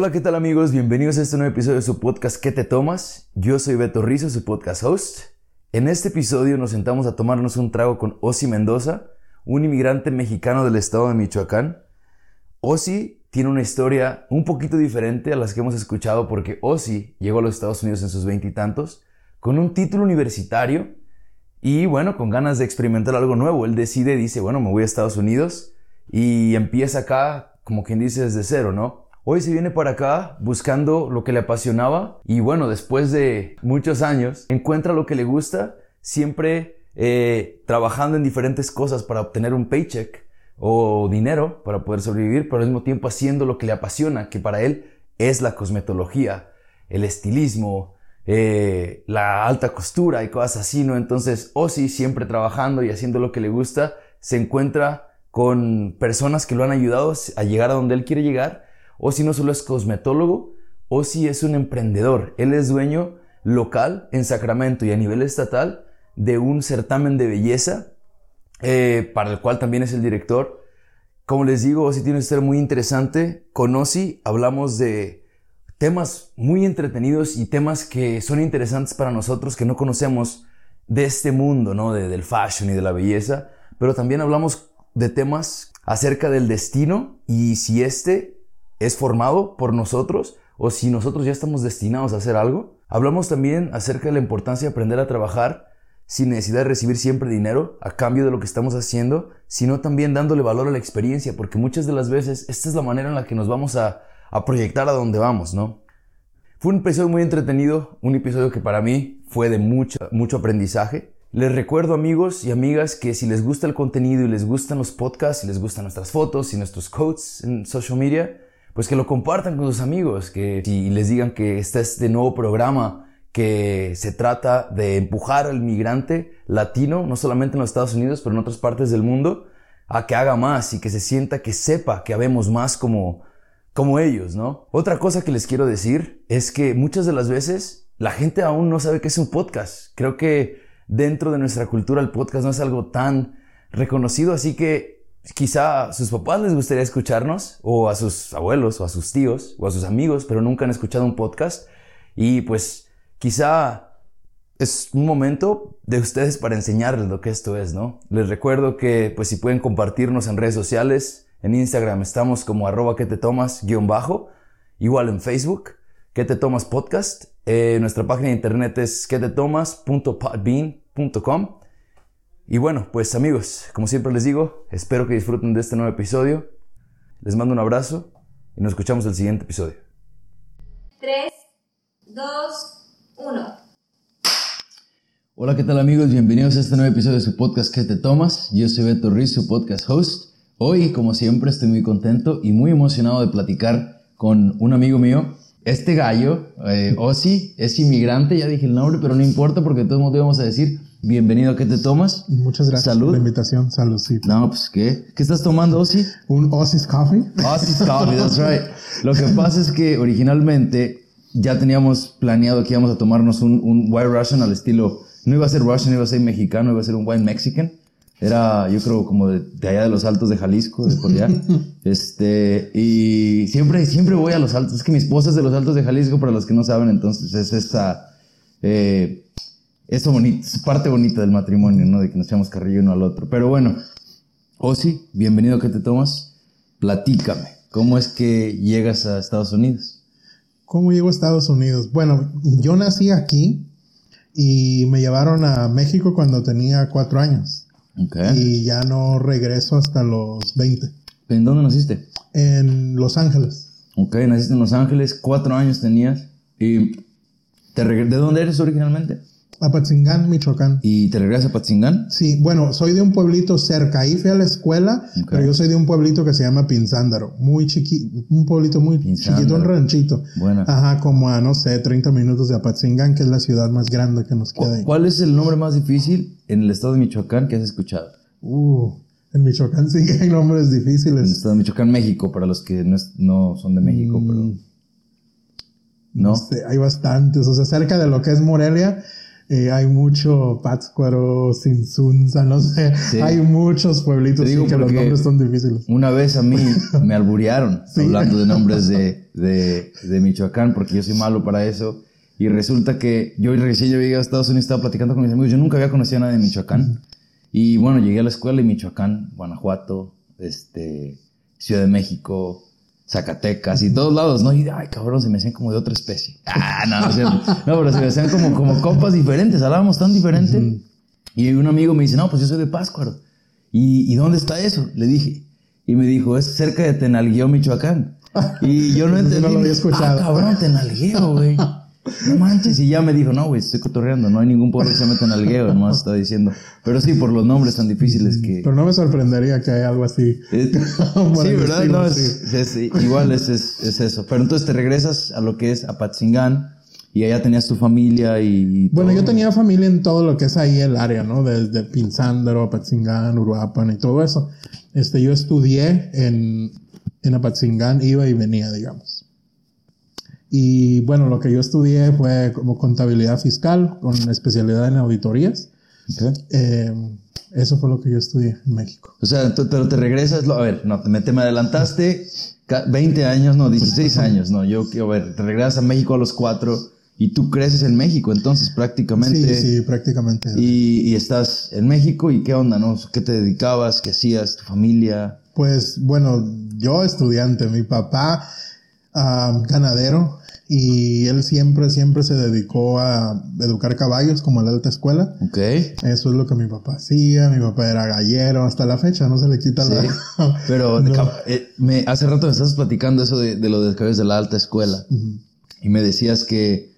Hola, ¿qué tal amigos? Bienvenidos a este nuevo episodio de su podcast ¿Qué te tomas? Yo soy Beto Rizzo, su podcast host. En este episodio nos sentamos a tomarnos un trago con Osi Mendoza, un inmigrante mexicano del estado de Michoacán. Osi tiene una historia un poquito diferente a las que hemos escuchado porque Osi llegó a los Estados Unidos en sus veintitantos con un título universitario y bueno, con ganas de experimentar algo nuevo. Él decide, dice, bueno, me voy a Estados Unidos y empieza acá, como quien dice, desde cero, ¿no? Hoy se viene para acá buscando lo que le apasionaba y bueno, después de muchos años, encuentra lo que le gusta, siempre eh, trabajando en diferentes cosas para obtener un paycheck o dinero para poder sobrevivir, pero al mismo tiempo haciendo lo que le apasiona, que para él es la cosmetología, el estilismo, eh, la alta costura y cosas así, ¿no? Entonces, Ozzy siempre trabajando y haciendo lo que le gusta, se encuentra con personas que lo han ayudado a llegar a donde él quiere llegar o si no solo es cosmetólogo, o si es un emprendedor. Él es dueño local en Sacramento y a nivel estatal de un certamen de belleza, eh, para el cual también es el director. Como les digo, Osi tiene un ser muy interesante. Con Osi hablamos de temas muy entretenidos y temas que son interesantes para nosotros que no conocemos de este mundo, ¿no? De, del fashion y de la belleza. Pero también hablamos de temas acerca del destino y si este es formado por nosotros o si nosotros ya estamos destinados a hacer algo. Hablamos también acerca de la importancia de aprender a trabajar sin necesidad de recibir siempre dinero a cambio de lo que estamos haciendo, sino también dándole valor a la experiencia, porque muchas de las veces esta es la manera en la que nos vamos a, proyectar a donde vamos, ¿no? Fue un episodio muy entretenido, un episodio que para mí fue de mucho, mucho aprendizaje. Les recuerdo amigos y amigas que si les gusta el contenido y les gustan los podcasts, si les gustan nuestras fotos y nuestros quotes en social media, pues que lo compartan con sus amigos, que si les digan que este es de nuevo programa que se trata de empujar al migrante latino, no solamente en los Estados Unidos, pero en otras partes del mundo, a que haga más y que se sienta, que sepa que habemos más como, como ellos, ¿no? Otra cosa que les quiero decir es que muchas de las veces la gente aún no sabe qué es un podcast. Creo que dentro de nuestra cultura el podcast no es algo tan reconocido, así que quizá a sus papás les gustaría escucharnos, o a sus abuelos, o a sus tíos, o a sus amigos, pero nunca han escuchado un podcast. Y pues quizá es un momento de ustedes para enseñarles lo que esto es, ¿no? Les recuerdo que pues si pueden compartirnos en redes sociales, en Instagram estamos como arroba que te tomas guion bajo, igual en Facebook, que te tomas podcast, eh, nuestra página de internet es que te tomas.podbean.com y bueno, pues amigos, como siempre les digo, espero que disfruten de este nuevo episodio. Les mando un abrazo y nos escuchamos el siguiente episodio. 3, 2, 1. Hola, ¿qué tal amigos? Bienvenidos a este nuevo episodio de su podcast ¿Qué te tomas? Yo soy Beto Riz, su podcast host. Hoy, como siempre, estoy muy contento y muy emocionado de platicar con un amigo mío. Este gallo, eh, Ozzy, es inmigrante, ya dije el nombre, pero no importa porque de todos modos vamos a decir Bienvenido, ¿qué te tomas? Muchas gracias Salud. por la invitación. Salud, sí. No, pues ¿qué? ¿Qué estás tomando, Ozzy? Un Ozzy's Coffee. Ozzy's Coffee, that's right. Lo que pasa es que originalmente ya teníamos planeado que íbamos a tomarnos un, un White Russian al estilo, no iba a ser Russian, iba a ser mexicano, iba a ser un White Mexican. Era, yo creo, como de, allá de los altos de Jalisco, de por allá. este, y siempre, siempre voy a los altos. Es que mi esposa es de los altos de Jalisco, para los que no saben, entonces es esta, eh, eso bonito, es parte bonita del matrimonio, ¿no? De que nos echamos carrillo uno al otro. Pero bueno, Osi, bienvenido que te tomas. Platícame, ¿cómo es que llegas a Estados Unidos? ¿Cómo llego a Estados Unidos? Bueno, yo nací aquí y me llevaron a México cuando tenía cuatro años. Okay. Y ya no regreso hasta los 20. ¿En dónde naciste? En Los Ángeles. Ok, naciste en Los Ángeles, cuatro años tenías. ¿Y te ¿de dónde eres originalmente? Apatzingán, Michoacán. ¿Y te regresas a Apatzingán? Sí, bueno, soy de un pueblito cerca. Ahí fui a la escuela, pero yo soy de un pueblito que se llama Pinzándaro. Muy chiquito, un pueblito muy chiquito, un ranchito. Bueno. Ajá, como a, no sé, 30 minutos de Apatzingán, que es la ciudad más grande que nos queda ahí. ¿Cuál es el nombre más difícil en el estado de Michoacán que has escuchado? Uh, en Michoacán sí que hay nombres difíciles. En el estado de Michoacán, México, para los que no, son de México, pero... Mm. ¿No? no sé, hay bastantes. O sea, cerca de lo que es Morelia eh, hay mucho Pátzcuaro, Sinsunza, no sé. Hay muchos pueblitos que los nombres son difíciles. Una vez a mí me alburearon hablando de nombres de, de, de, Michoacán, porque yo soy malo para eso. Y resulta que yo recién llegué a Estados Unidos, estaba platicando con mis amigos. Yo nunca había conocido a nadie de Michoacán. Y bueno, llegué a la escuela y Michoacán, Guanajuato, este, Ciudad de México, Zacatecas y todos lados, ¿no? Y, ay, cabrón, se me hacían como de otra especie. Ah, no, no, no pero se me hacían como, como compas diferentes, hablábamos tan diferente. Y un amigo me dice, no, pues yo soy de Páscuaro. ¿Y, ¿Y dónde está eso? Le dije. Y me dijo, es cerca de Tenalgueo, Michoacán. Y yo no entendí. no lo había escuchado. Ah, cabrón, Tenalgueo, güey. No manches. Y ya me dijo, no, güey, estoy cotorreando. No hay ningún pueblo que se meta en algueo, nomás está diciendo. Pero sí, por los nombres tan difíciles que. Pero no me sorprendería que haya algo así. sí, ¿verdad? no, es, igual es, es, eso. Pero entonces te regresas a lo que es Apatzingán. Y allá tenías tu familia y... Bueno, yo tenía familia en todo lo que es ahí el área, ¿no? Desde Pinzándaro, Apatzingán, Uruapan y todo eso. Este, yo estudié en, en Apatzingán, iba y venía, digamos. Y bueno, lo que yo estudié fue como contabilidad fiscal con especialidad en auditorías. Eh, eso fue lo que yo estudié en México. O sea, pero te regresas, a ver, no, te, me adelantaste 20 años, no, 16 años, no, yo quiero ver, te regresas a México a los 4 y tú creces en México, entonces prácticamente. Sí, sí, prácticamente. Y, y, estás en México y qué onda, ¿no? ¿Qué te dedicabas? ¿Qué hacías? ¿Tu familia? Pues bueno, yo estudiante, mi papá uh, ganadero y él siempre, siempre se dedicó a educar caballos como en la alta escuela. Ok. Eso es lo que mi papá hacía. Mi papá era gallero hasta la fecha, no se le quita la. Pero eh, me, hace rato me estás platicando eso de, de lo de caballos de la alta escuela. Y me decías que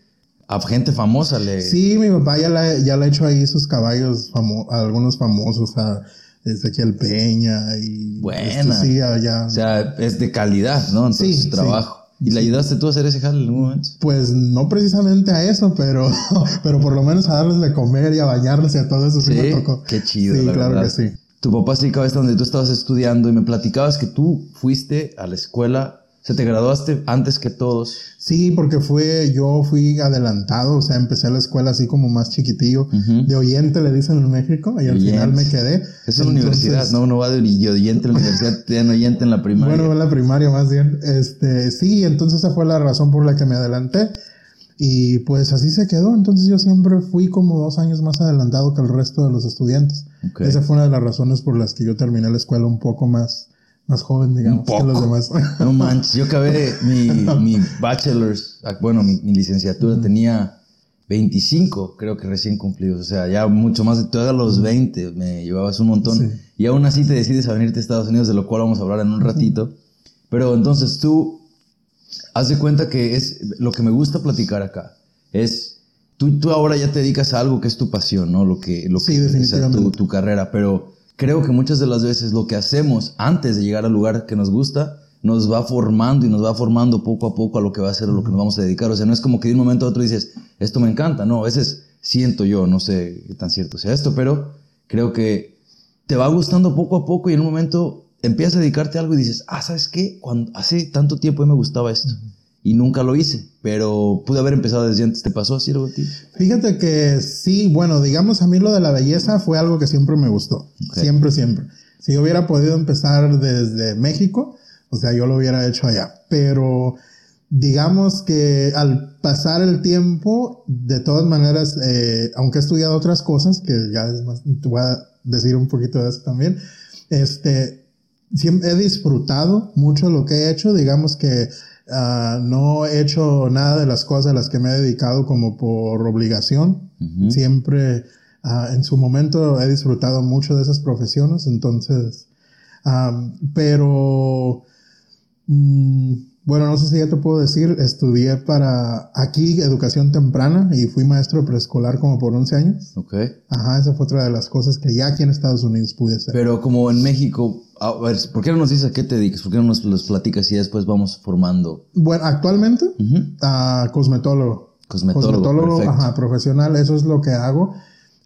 a gente famosa le. Sí, mi papá ya le, ya ha hecho ahí sus caballos, a algunos famosos, a Ezequiel Peña y. Buena. sí, ya. O sea, es de calidad, ¿no? Entonces, sí, trabajo. ¿Y le ayudaste tú a hacer ese jale en algún momento? Pues no precisamente a eso, pero, pero por lo menos a darles de comer y a bañarles y a todo eso sí, me tocó. Qué chido. Sí, claro que sí. Tu papá se dedicaba a donde tú estabas estudiando y me platicabas que tú fuiste a la escuela ¿Se te graduaste antes que todos? Sí, porque fue, yo fui adelantado, o sea, empecé la escuela así como más chiquitillo. De oyente le dicen en México, y al final me quedé. Es la universidad, no, uno va de oyente a la universidad, tiene oyente en la primaria. Bueno, en la primaria más bien. Este, sí, entonces esa fue la razón por la que me adelanté. Y pues así se quedó. Entonces yo siempre fui como dos años más adelantado que el resto de los estudiantes. Esa fue una de las razones por las que yo terminé la escuela un poco más más joven, digamos, que los demás. No manches, yo acabé mi, mi bachelor's, ah, bueno, mi, licenciatura tenía 25, creo que recién cumplidos. O sea, ya mucho más de todos los 20, me llevabas un montón. Y aún así te decides a venirte a Estados Unidos, de lo cual vamos a hablar en un ratito. Pero entonces tú, haz de cuenta que es lo que me gusta platicar acá. Es, tú, tú ahora ya te dedicas a algo que es tu pasión, ¿no? Lo que, lo sí, que definitivamente. tu, tu carrera, pero creo que muchas de las veces lo que hacemos antes de llegar al lugar que nos gusta nos va formando y nos va formando poco a poco a lo que va a ser o lo que nos vamos a dedicar. O sea, no es como que de un momento a otro dices, esto me encanta. No, a veces siento yo, no sé qué tan cierto sea esto, pero creo que te va gustando poco a poco y en un momento empiezas a dedicarte a algo y dices, ah, ¿sabes qué? Cuando hace tanto tiempo me gustaba esto y nunca lo hice, pero pude haber empezado desde antes. ¿Te pasó así algo a ti? Fíjate que sí, bueno, digamos a mí lo de la belleza fue algo que siempre me gustó. Siempre, siempre. Si yo hubiera podido empezar desde México, o sea, yo lo hubiera hecho allá. Pero digamos que al pasar el tiempo, de todas maneras, eh, aunque he estudiado otras cosas, que ya es más, te voy a decir un poquito de eso también, este, siempre he disfrutado mucho lo que he hecho, digamos que Ah, no he hecho nada de las cosas a las que me he dedicado como por obligación. Siempre, ah, en su momento, he disfrutado mucho de esas profesiones. Entonces, pero, mm, bueno, no sé si ya te puedo decir, estudié para aquí educación temprana y fui maestro preescolar como por 11 años. Ok. Ajá, esa fue otra de las cosas que ya aquí en Estados Unidos pude hacer. Pero como en México, a ver, ¿por qué no nos dices a qué te dedicas? ¿Por qué no nos los platicas y después vamos formando? Bueno, actualmente, a cosmetólogo. Cosmetólogo, cosmetólogo ajá, profesional, eso es lo que hago.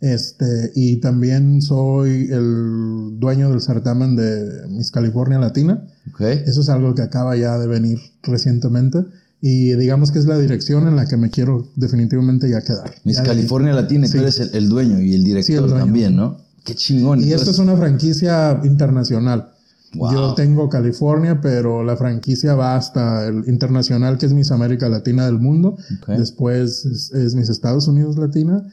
Este, y también soy el dueño del certamen de Miss California Latina. Okay. Eso es algo que acaba ya de venir recientemente. Y digamos que es la dirección en la que me quiero definitivamente ya quedar. Miss California Latina, tú eres el, dueño y el director también, ¿no? Qué chingón. Y esto es una franquicia internacional. Yo tengo California, pero la franquicia va hasta el internacional, que es Miss América Latina del mundo. Después es, Miss Estados Unidos Latina.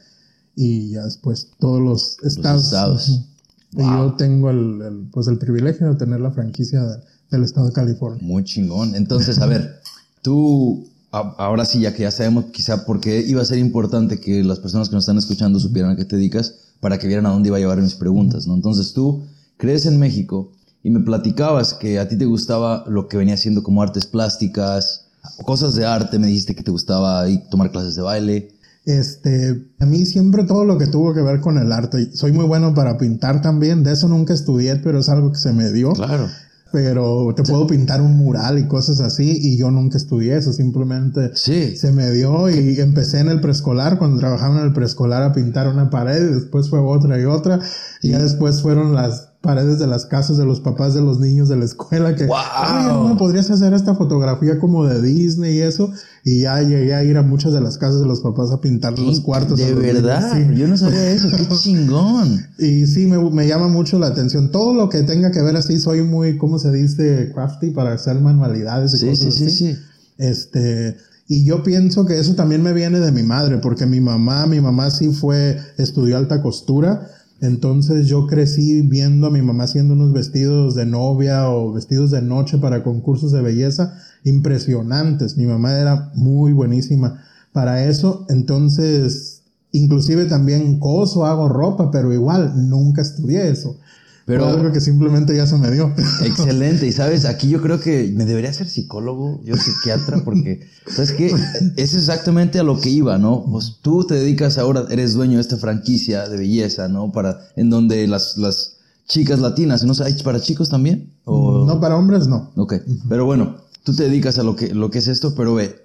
Y ya después todos los estados. Y yo tengo el, pues el privilegio de tener la franquicia del estado de California. Muy chingón. Entonces, a ver, Tú, ahora sí, ya que ya sabemos quizá por qué iba a ser importante que las personas que nos están escuchando supieran a qué te dedicas para que vieran a dónde iba a llevar mis preguntas, ¿no? Entonces tú crees en México y me platicabas que a ti te gustaba lo que venía siendo como artes plásticas, cosas de arte, me dijiste que te gustaba ir tomar clases de baile. Este, a mí siempre todo lo que tuvo que ver con el arte. Soy muy bueno para pintar también. De eso nunca estudié, pero es algo que se me dio. Claro pero te puedo pintar un mural y cosas así y yo nunca estudié eso, simplemente se me dio y empecé en el preescolar, cuando trabajaba en el preescolar a pintar una pared y después fue otra y otra y ya después fueron las paredes de las casas de los papás de los niños de la escuela que, wow. podrías hacer esta fotografía como de Disney y eso. Y ya llegué a ir a muchas de las casas de los papás a pintar los cuartos. De verdad, yo no sabía eso, qué chingón. Y sí, me, me, llama mucho la atención. Todo lo que tenga que ver así, soy muy, ¿cómo se dice? Crafty para hacer manualidades y sí, cosas sí, así. Sí, sí. Este, y yo pienso que eso también me viene de mi madre, porque mi mamá, mi mamá sí fue, estudió alta costura entonces yo crecí viendo a mi mamá haciendo unos vestidos de novia o vestidos de noche para concursos de belleza impresionantes. Mi mamá era muy buenísima para eso. Entonces, inclusive también coso, hago ropa, pero igual nunca estudié eso. Pero algo que simplemente ya se me dio. Excelente. Y sabes, aquí yo creo que me debería ser psicólogo, yo psiquiatra, porque, ¿sabes qué? Es exactamente a lo que iba, ¿no? Pues tú te dedicas ahora, eres dueño de esta franquicia de belleza, ¿no? Para, en donde las, las chicas latinas, ¿no? ¿Hay para chicos también? ¿O? No, para hombres no. Ok. Pero bueno, tú te dedicas a lo que, lo que es esto, pero ve,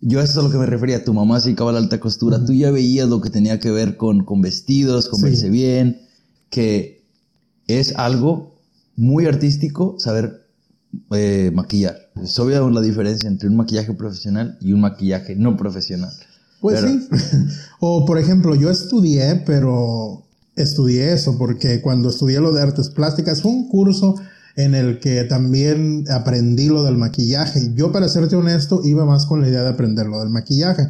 yo a eso es a lo que me refería. Tu mamá se dedicaba a la alta costura. Tú ya veías lo que tenía que ver con, con vestidos, con verse bien, que es algo muy artístico saber eh, maquillar. Es obvia la diferencia entre un maquillaje profesional y un maquillaje no profesional. Pues sí. o por ejemplo, yo estudié, pero estudié eso porque cuando estudié lo de artes plásticas fue un curso en el que también aprendí lo del maquillaje. Yo, para serte honesto, iba más con la idea de aprender lo del maquillaje.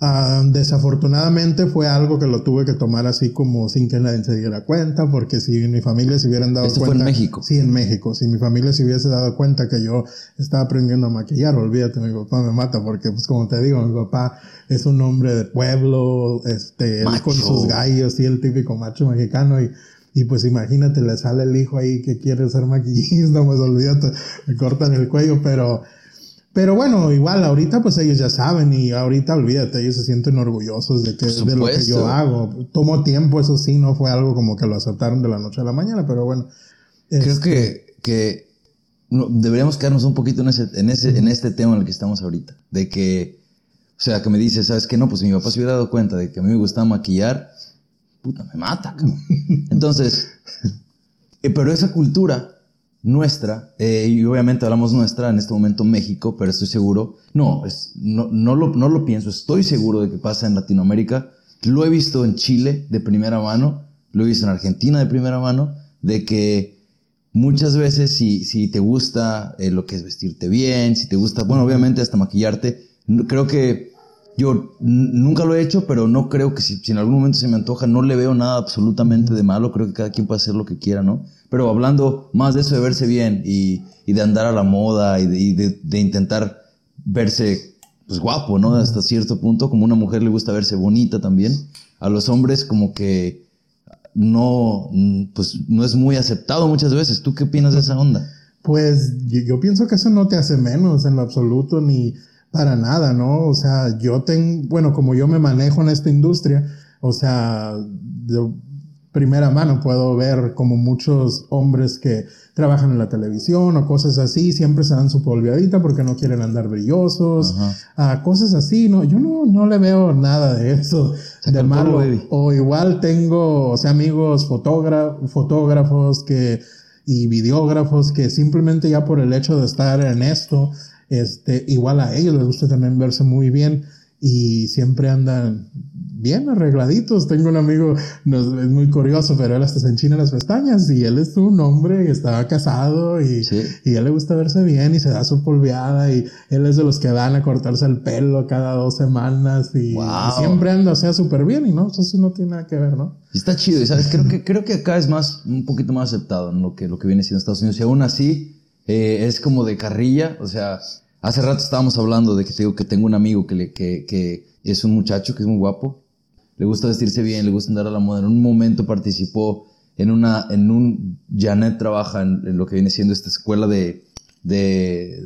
Ah, desafortunadamente fue algo que lo tuve que tomar así como sin que nadie se diera cuenta, porque si mi familia se hubieran dado ¿Esto cuenta. Fue en México. Sí, en México. Si mi familia se hubiese dado cuenta que yo estaba aprendiendo a maquillar, olvídate, mi papá me mata, porque pues como te digo, mi papá es un hombre de pueblo, este, con sus gallos, y el típico macho mexicano y y pues imagínate, le sale el hijo ahí que quiere ser maquillista, pues olvídate, me cortan el cuello, pero pero bueno, igual ahorita pues ellos ya saben y ahorita olvídate, ellos se sienten orgullosos de, que, de lo que yo hago. Tomó tiempo, eso sí, no fue algo como que lo aceptaron de la noche a la mañana, pero bueno. Creo este que, que deberíamos quedarnos un poquito en ese, en ese, en este tema en el que estamos ahorita. De que, o sea, que me dices, ¿sabes qué? No, pues mi papá se hubiera dado cuenta de que a mí me gustaba maquillar, puta, me mata, Entonces, eh, pero esa cultura nuestra, eh, y obviamente hablamos nuestra en este momento México, pero estoy seguro, no, es, no, no, lo, no lo pienso, estoy seguro de que pasa en Latinoamérica, lo he visto en Chile de primera mano, lo he visto en Argentina de primera mano, de que muchas veces si, si te gusta eh, lo que es vestirte bien, si te gusta, bueno, obviamente hasta maquillarte, creo que yo nunca lo he hecho, pero no creo que si, si, en algún momento se me antoja, no le veo nada absolutamente de malo, creo que cada quien puede hacer lo que quiera, ¿no? Pero hablando más de eso de verse bien y, y de andar a la moda y, de, de, intentar verse pues guapo, ¿no? Hasta cierto punto, como una mujer le gusta verse bonita también. A los hombres como que no, pues no es muy aceptado muchas veces. ¿Tú qué opinas de esa onda? Pues yo pienso que eso no te hace menos en lo absoluto ni para nada, ¿no? O sea, yo tengo, bueno, como yo me manejo en esta industria, o sea, primera mano puedo ver como muchos hombres que trabajan en la televisión o cosas así, siempre se dan su polviadita porque no quieren andar brillosos, a cosas así, no, yo no, no le veo nada de eso de malo. O igual tengo, o sea, amigos fotógrafos que, y videógrafos que simplemente ya por el hecho de estar en esto, Este, igual a ellos les gusta también verse muy bien y siempre andan bien arregladitos. Tengo un amigo, no, es muy curioso, pero él hasta se enchina las pestañas y él es un hombre que estaba casado y, y a él le gusta verse bien y se da su polveada y él es de los que van a cortarse el pelo cada dos semanas y, siempre anda, o sea, súper bien y no, eso no tiene nada que ver, ¿no? Está chido y sabes, creo que, creo que acá es más, un poquito más aceptado en lo que, lo que viene siendo Estados Unidos y aún así eh, es como de carrilla, o sea, hace rato estábamos hablando de que te digo que tengo un amigo que, es un muchacho que es muy guapo le gusta vestirse bien, le gusta andar a la moda. En un momento participó en una, en un, Janet trabaja en, lo que viene siendo esta escuela de, de,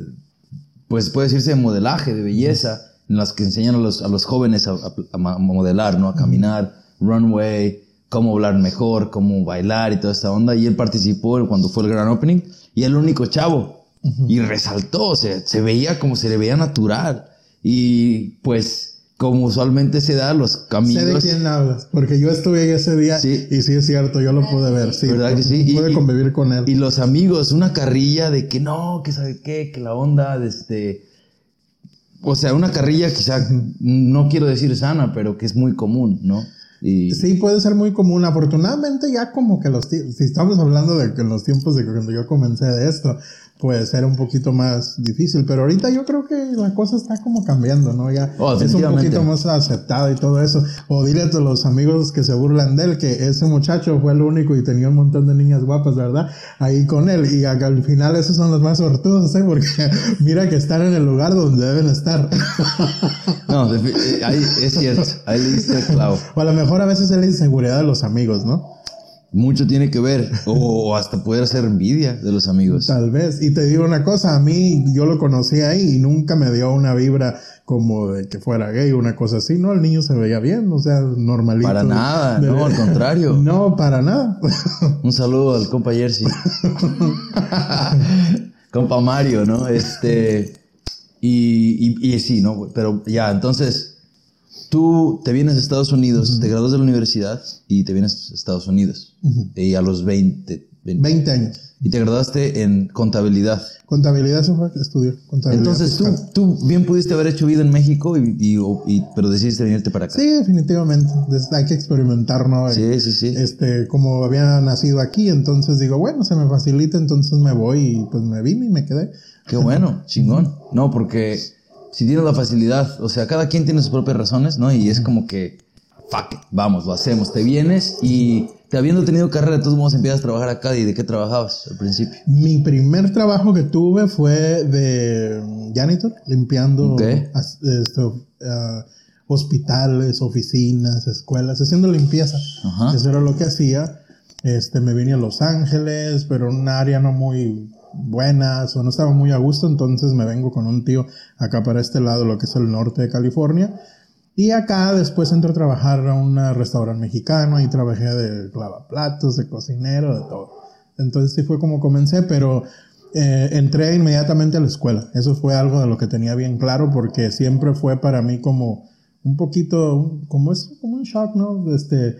pues puede decirse de modelaje, de belleza, en las que enseñan a los, a los jóvenes a, a, modelar, ¿no? A caminar, runway, cómo hablar mejor, cómo bailar y toda esta onda. Y él participó cuando fue el gran opening y el único chavo. Y resaltó, o sea, se veía como se le veía natural. Y pues como usualmente se da, los caminos. Sé de quién hablas, porque yo estuve ese día y sí es cierto, yo lo pude ver, sí. ¿Verdad que sí? Pude convivir con él. Y los amigos, una carrilla de que no, que sabe qué, que la onda de este. O sea, una carrilla quizá, no quiero decir sana, pero que es muy común, ¿no? Y... Sí, puede ser muy común. Afortunadamente ya como que los... Si estamos hablando de que en los tiempos de cuando yo comencé de esto, puede ser un poquito más difícil, pero ahorita yo creo que la cosa está como cambiando, ¿no? Ya oh, es un poquito más aceptado y todo eso. O dile a los amigos que se burlan de él que ese muchacho fue el único y tenía un montón de niñas guapas, ¿verdad? Ahí con él. Y al final esos son los más sortudos, ¿eh? Porque mira que están en el lugar donde deben estar. No, ahí es cierto. Ahí le diste el clavo. O a lo mejor a veces es la inseguridad de los amigos, ¿no? Mucho tiene que ver, o hasta poder hacer envidia de los amigos. Tal vez. Y te digo una cosa, a mí yo lo conocí ahí y nunca me dio una vibra como de que fuera gay una cosa así. No, el niño se veía bien, o sea, normalito. Para nada, no, al contrario. No, para nada. Un saludo al compa Jersey. compa Mario, ¿no? Este. Y, y, y sí, ¿no? Pero ya, entonces Tú te vienes a Estados Unidos, te graduas de la universidad y te vienes a Estados Unidos. Y a los 20, 20, años. Y te graduaste en contabilidad. Contabilidad, eso fue que estudié. Contabilidad Entonces tú, tú, bien pudiste haber hecho vida en México, y, y, pero decidiste venirte para acá. Sí, definitivamente. Hay que experimentar, ¿no? Sí, sí, sí. Este, como había nacido aquí, entonces digo, bueno, se me facilita, entonces me voy y pues me vine y me quedé. Qué bueno, chingón. No, porque si tienes la facilidad, o sea, cada quien tiene sus propias razones, ¿no? Y es como que, fuck it, vamos, lo hacemos. Te vienes y te habiendo tenido carrera, de todos modos empiezas a trabajar acá. ¿Y de qué trabajabas al principio? Mi primer trabajo que tuve fue de janitor, limpiando ah, hospitales, oficinas, escuelas, haciendo limpieza. Eso era lo que hacía. Este, me vine a Los Ángeles, pero en un área no muy buenas o no estaba muy a gusto, entonces me vengo con un tío acá para este lado, lo que es el norte de California. Y acá después entro a trabajar a un restaurante mexicano, y trabajé de clavaplatos, de cocinero, de todo. Entonces sí fue como comencé, pero eh, entré inmediatamente a la escuela. Eso fue algo de lo que tenía bien claro porque siempre fue para mí como un poquito, como es como un shock, ¿no? Este,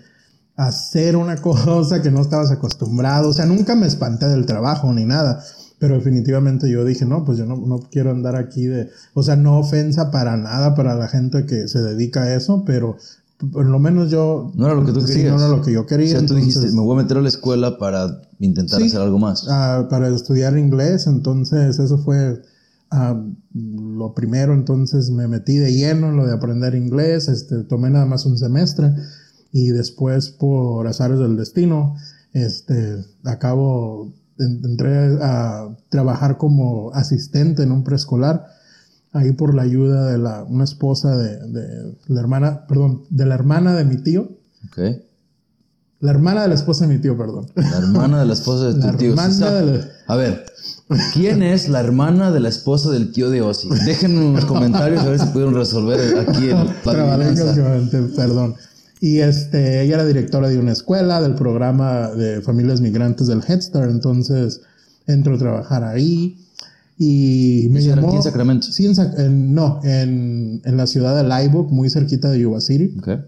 hacer una cosa que no estabas acostumbrado. O sea, nunca me espanté del trabajo ni nada. Pero definitivamente yo dije, no, pues yo no, no, quiero andar aquí de, o sea, no ofensa para nada para la gente que se dedica a eso, pero por lo menos yo... No era lo que tú querías. no era lo que yo quería. O sea, tú dijiste, me voy a meter a la escuela para intentar hacer algo más. Ah, para estudiar inglés, entonces eso fue ah, lo primero, entonces me metí de lleno en lo de aprender inglés, este, tomé nada más un semestre y después por azares del destino, este, acabo entré a trabajar como asistente en un preescolar, ahí por la ayuda de la, una esposa de, la hermana, perdón, de la hermana de mi tío. La hermana de la esposa de mi tío, perdón. La hermana de la esposa de tu la tío. Hermana de A ver, ¿quién es la hermana de la esposa del tío de Ozzy? Déjenme en los comentarios a ver si pudieron resolver aquí el Perdón. Y este, ella era directora de una escuela, del programa de familias migrantes del Head Start, entonces entro a trabajar ahí. Y me llamó... ¿Aquí en Sacramento? Sí, en, no, en, en, la ciudad de Live muy cerquita de Yuba City. Okay.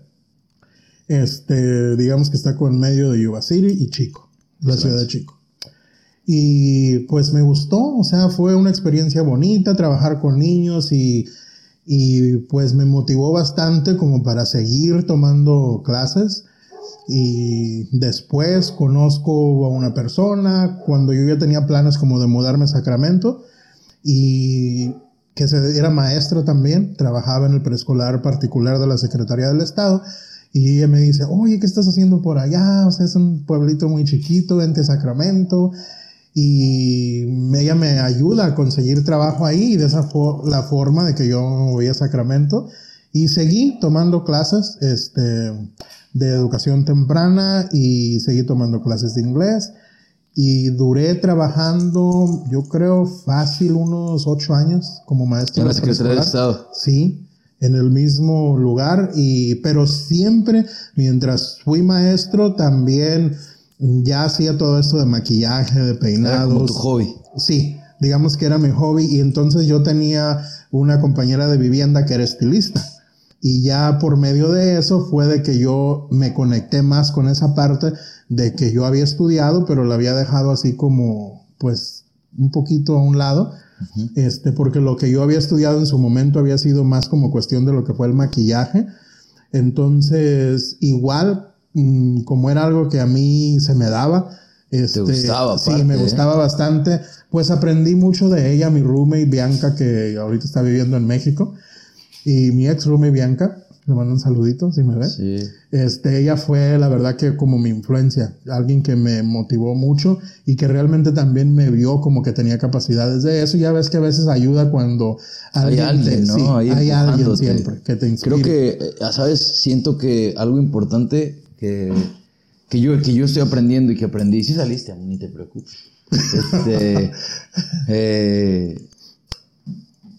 Este, digamos que está con medio de Yuba City y Chico, la ciudad de Chico. Y pues me gustó, o sea, fue una experiencia bonita trabajar con niños y, y pues me motivó bastante como para seguir tomando clases. Y después conozco a una persona cuando yo ya tenía planes como de mudarme a Sacramento y que era maestro también, trabajaba en el preescolar particular de la Secretaría del Estado. Y ella me dice, oye, ¿qué estás haciendo por allá? O sea, es un pueblito muy chiquito, vente a Sacramento. Y ella me ayuda a conseguir trabajo ahí y de esa fue la forma de que yo voy a Sacramento. Y seguí tomando clases este, de educación temprana y seguí tomando clases de inglés. Y duré trabajando, yo creo, fácil unos ocho años como maestro. En la Secretaría del Estado. Sí, en el mismo lugar. Y, pero siempre, mientras fui maestro, también ya hacía todo esto de maquillaje, de peinados. Era como tu hobby. Sí, digamos que era mi hobby. Y entonces yo tenía una compañera de vivienda que era estilista. Y ya por medio de eso fue de que yo me conecté más con esa parte de que yo había estudiado, pero la había dejado así como, pues, un poquito a un lado. Este, porque lo que yo había estudiado en su momento había sido más como cuestión de lo que fue el maquillaje. Entonces, igual, mm, como era algo que a mí se me daba, este, gustaba, sí, me ¿eh? gustaba bastante. Pues aprendí mucho de ella, mi roommate Bianca, que ahorita está viviendo en México. Y mi ex roommate Bianca, le mando un saludito si me ve. Sí. Este, ella fue la verdad que como mi influencia, alguien que me motivó mucho y que realmente también me vio como que tenía capacidades de eso. Ya ves que a veces ayuda cuando Hay alguien, te- ¿no? sí, hay alguien siempre que te inspira. Creo que, eh, ¿sabes? Siento que algo importante que, que, yo, que yo estoy aprendiendo y que aprendí, si saliste, ni te preocupes. Este, eh,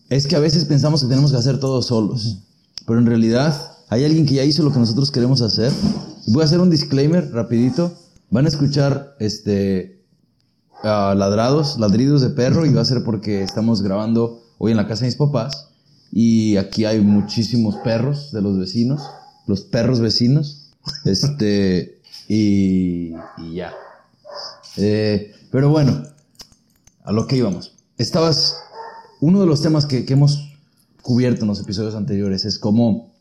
es que a veces pensamos que tenemos que hacer todo solos, pero en realidad hay alguien que ya hizo lo que nosotros queremos hacer. Voy a hacer un disclaimer rapidito. Van a escuchar este ladrados, ladridos de perro y va a ser porque estamos grabando hoy en la casa de mis papás y aquí hay muchísimos perros de los vecinos, los perros vecinos, este y, y ya. Eh, pero bueno, a lo que íbamos. Estabas, uno de los temas que, que hemos cubierto en los episodios anteriores es cómo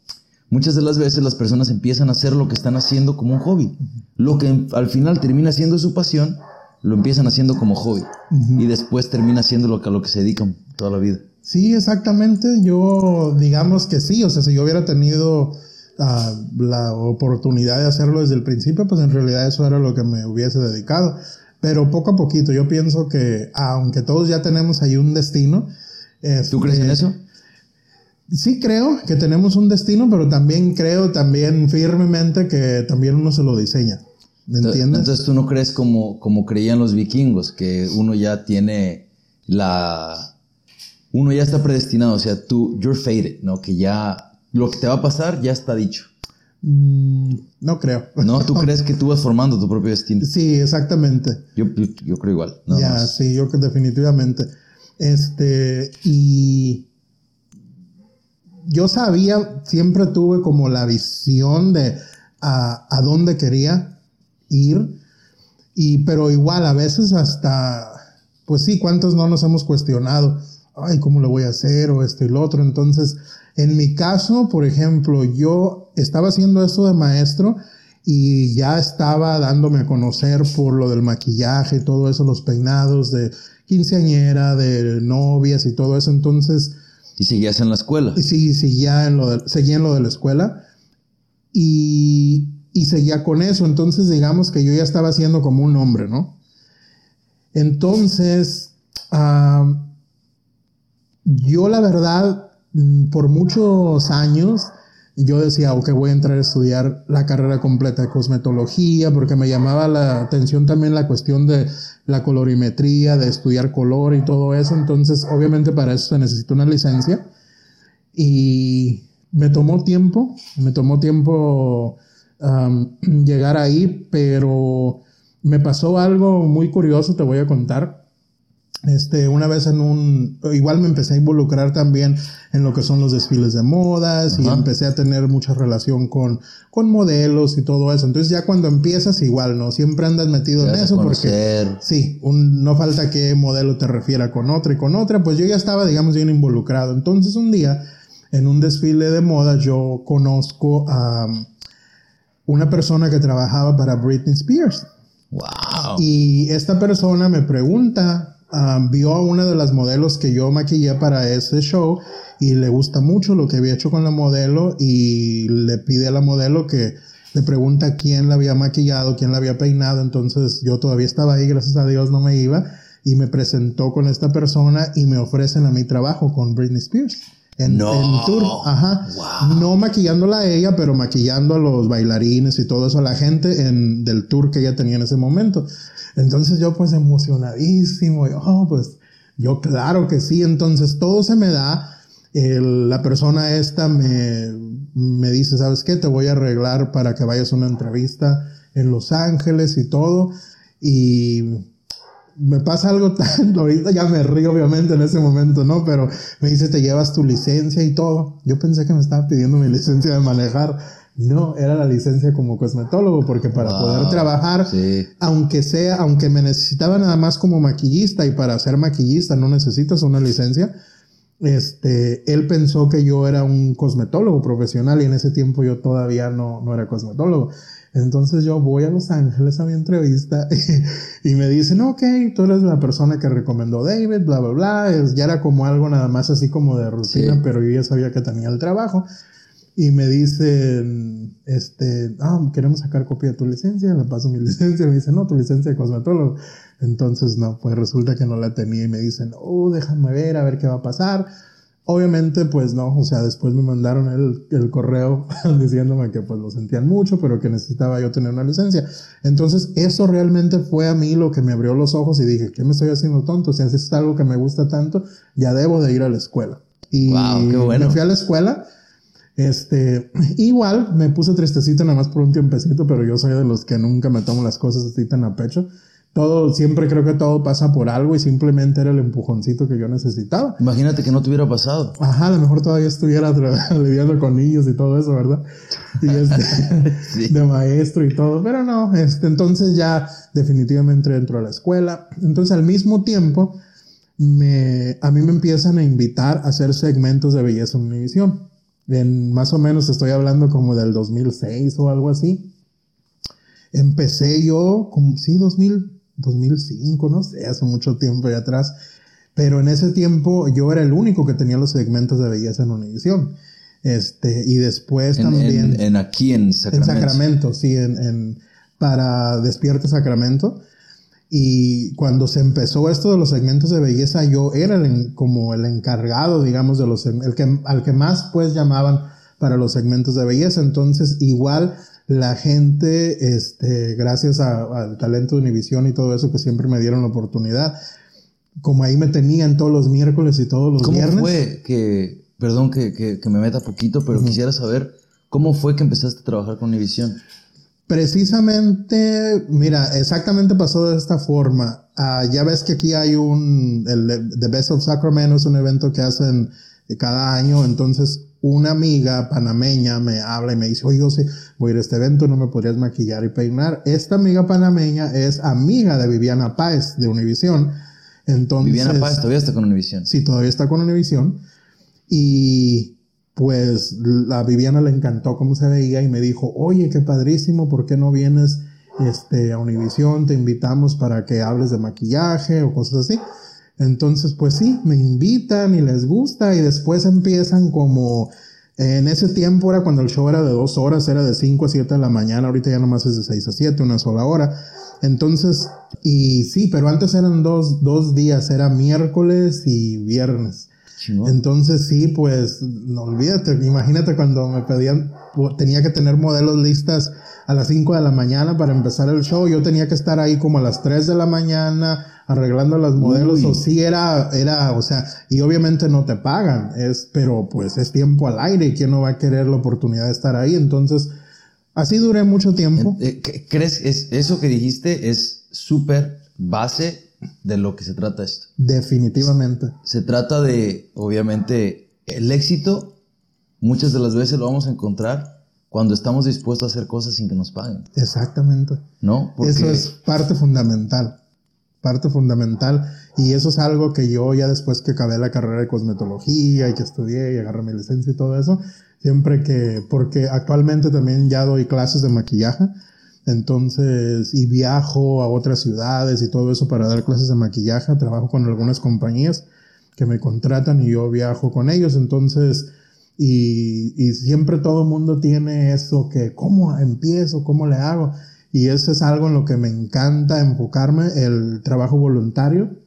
muchas de las veces las personas empiezan a hacer lo que están haciendo como un hobby. Lo que al final termina siendo su pasión, lo empiezan haciendo como hobby. Y después termina siendo lo que, a lo que se dedican toda la vida. Sí, exactamente. Yo, digamos que sí. O sea, si yo hubiera tenido la oportunidad de hacerlo desde el principio, pues en realidad eso era lo que me hubiese dedicado. Pero poco a poquito, yo pienso que, aunque todos ya tenemos ahí un destino. ¿Tú crees en este, eso? Sí creo que tenemos un destino, pero también creo también firmemente que también uno se lo diseña. ¿Me entiendes? Entonces tú no crees como, como creían los vikingos, que uno ya tiene la... Uno ya está predestinado, o sea, tú, you're fated, ¿no? Que ya lo que te va a pasar ya está dicho. Mm, no creo. ¿No? ¿Tú crees que tú vas formando tu propio destino? Sí, exactamente. Yo, yo, creo igual. ya, sí, yo que definitivamente. Este, y yo sabía, siempre tuve como la visión de a, a dónde quería ir, y pero igual a veces hasta, pues sí, ¿cuántos no nos hemos cuestionado? Ay, ¿cómo lo voy a hacer? O esto y lo otro. Entonces, en mi caso, por ejemplo, yo estaba haciendo esto de maestro y ya estaba dándome a conocer por lo del maquillaje y todo eso, los peinados de quinceañera, de novias y todo eso. Entonces, Y seguías en la escuela. sí, seguía en lo de, seguía en lo de la escuela y, y seguía con eso. Entonces, digamos que yo ya estaba haciendo como un hombre, ¿no? Entonces, ah, yo la verdad, por muchos años, yo decía, ok, voy a entrar a estudiar la carrera completa de cosmetología, porque me llamaba la atención también la cuestión de la colorimetría, de estudiar color y todo eso. Entonces, obviamente para eso se necesita una licencia. Y me tomó tiempo, me tomó tiempo llegar ahí, pero me pasó algo muy curioso, te voy a contar. Este, una vez en un, igual me empecé a involucrar también en lo que son los desfiles de modas y empecé a tener mucha relación con, con modelos y todo eso. Entonces ya cuando empiezas igual, ¿no? Siempre andas metido en eso porque sí, un, no falta que modelo te refiera con otra y con otra, pues yo ya estaba, digamos, bien involucrado. Entonces un día, en un desfile de moda, yo conozco a una persona que trabajaba para Britney Spears. Wow. Y esta persona me pregunta, vio a una de las modelos que yo maquillé para ese show y le gusta mucho lo que había hecho con la modelo y le pide a la modelo que le pregunta quién la había maquillado, quién la había peinado. Entonces yo todavía estaba ahí, gracias a Dios no me iba y me presentó con esta persona y me ofrecen a mi trabajo con Britney Spears. En, no. tour, ajá. No maquillándola a ella, pero maquillando a los bailarines y todo eso, a la gente en, del tour que ella tenía en ese momento. Entonces yo pues emocionadísimo, y, oh, pues yo claro que sí, entonces todo se me da, la persona esta me, me dice, ¿sabes qué? Te voy a arreglar para que vayas a una entrevista en Los Ángeles y todo, y me pasa algo tan, ahorita ya me río obviamente en ese momento, ¿no? Pero me dice, te llevas tu licencia y todo. Yo pensé que me estaba pidiendo mi licencia de manejar no, era la licencia como cosmetólogo, porque para poder trabajar, aunque sea, aunque me necesitaba nada más como maquillista y para ser maquillista no necesitas una licencia, este, él pensó que yo era un cosmetólogo profesional y en ese tiempo yo todavía no, no era cosmetólogo. Entonces yo voy a Los Ángeles a mi entrevista y, me dicen, ok, tú eres la persona que recomendó David, bla, bla, bla. ya era como algo nada más así como de rutina, pero yo ya sabía que tenía el trabajo y me dicen, este, ah, queremos sacar copia de tu licencia, le paso mi licencia, me dicen, no, tu licencia de cosmetólogo. Entonces, no, pues resulta que no la tenía y me dicen, oh, déjame ver, a ver qué va a pasar. Obviamente, pues no, o sea, después me mandaron el, el correo diciéndome que pues lo sentían mucho, pero que necesitaba yo tener una licencia. Entonces, eso realmente fue a mí lo que me abrió los ojos y dije, ¿qué me estoy haciendo tonto? Si es algo que me gusta tanto, ya debo de ir a la escuela. Y me fui a la escuela este, igual me puse tristecito nada más por un tiempecito, pero yo soy de los que nunca me tomo las cosas así tan a pecho. Todo, siempre creo que todo pasa por algo y simplemente era el empujoncito que yo necesitaba. Imagínate que no te hubiera pasado. Ajá, a lo mejor todavía estuviera lidiando con niños y todo eso, ¿verdad? Y este, de maestro y todo, pero no, este, entonces ya definitivamente entro a la escuela. Entonces al mismo tiempo, me, a mí me empiezan a invitar a hacer segmentos de belleza Univisión en más o menos estoy hablando como del 2006 o algo así. Empecé yo, como, sí, 2000, 2005, no sé, hace mucho tiempo ya atrás. Pero en ese tiempo yo era el único que tenía los segmentos de belleza en Univision. Este, y después también. En, aquí en Sacramento. En Sacramento, sí, en, en para Despierta Sacramento. Y cuando se empezó esto de los segmentos de belleza, yo era como el encargado, digamos, de los el que, al que más pues llamaban para los segmentos de belleza. Entonces, igual la gente, este, gracias al talento de Univision y todo eso que siempre me dieron la oportunidad, como ahí me tenían todos los miércoles y todos los viernes. ¿Cómo fue que, perdón que, que, me meta poquito, pero quisiera saber cómo fue que empezaste a trabajar con Univision? Precisamente, mira, exactamente pasó de esta forma. Ah, ya ves que aquí hay un, el The Best of Sacramento es un evento que hacen cada año, entonces una amiga panameña me habla y me dice, oye, José, voy a ir a este evento, no me podrías maquillar y peinar. Esta amiga panameña es amiga de Viviana Páez de Univision. Entonces, Viviana Páez todavía está con Univision. Sí, todavía está con Univision. Y pues a Viviana le encantó cómo se veía y me dijo, oye, qué padrísimo, ¿por qué no vienes este, a Univision? Te invitamos para que hables de maquillaje o cosas así. Entonces, pues sí, me invitan y les gusta y después empiezan como... En ese tiempo era cuando el show era de dos horas, era de 5 a 7 de la mañana, ahorita ya nomás es de 6 a 7, una sola hora. Entonces, y sí, pero antes eran dos, dos días, era miércoles y viernes. Entonces sí, pues no olvídate, imagínate cuando me pedían, tenía que tener modelos listas a las 5 de la mañana para empezar el show, yo tenía que estar ahí como a las 3 de la mañana arreglando los modelos, o sí era, era, o sea, y obviamente no te pagan, es, pero pues es tiempo al aire y quién no va a querer la oportunidad de estar ahí, entonces así duré mucho tiempo. Eh, ¿Crees, es, eso que dijiste es súper base de lo que se trata esto. Definitivamente. Se trata de, obviamente, el éxito, muchas de las veces lo vamos a encontrar cuando estamos dispuestos a hacer cosas sin que nos paguen. Exactamente. ¿No? Eso es parte fundamental. Parte fundamental. Y eso es algo que yo ya después que acabé la carrera de cosmetología y que estudié y agarré mi licencia y todo eso, siempre que, porque actualmente también ya doy clases de maquillaje, entonces, y viajo a otras ciudades y todo eso para dar clases de maquillaje, trabajo con algunas compañías que me contratan y yo viajo con ellos, entonces, y, y siempre todo mundo tiene eso que, ¿cómo empiezo? ¿Cómo le hago? Y eso es algo en lo que me encanta enfocarme, el trabajo voluntario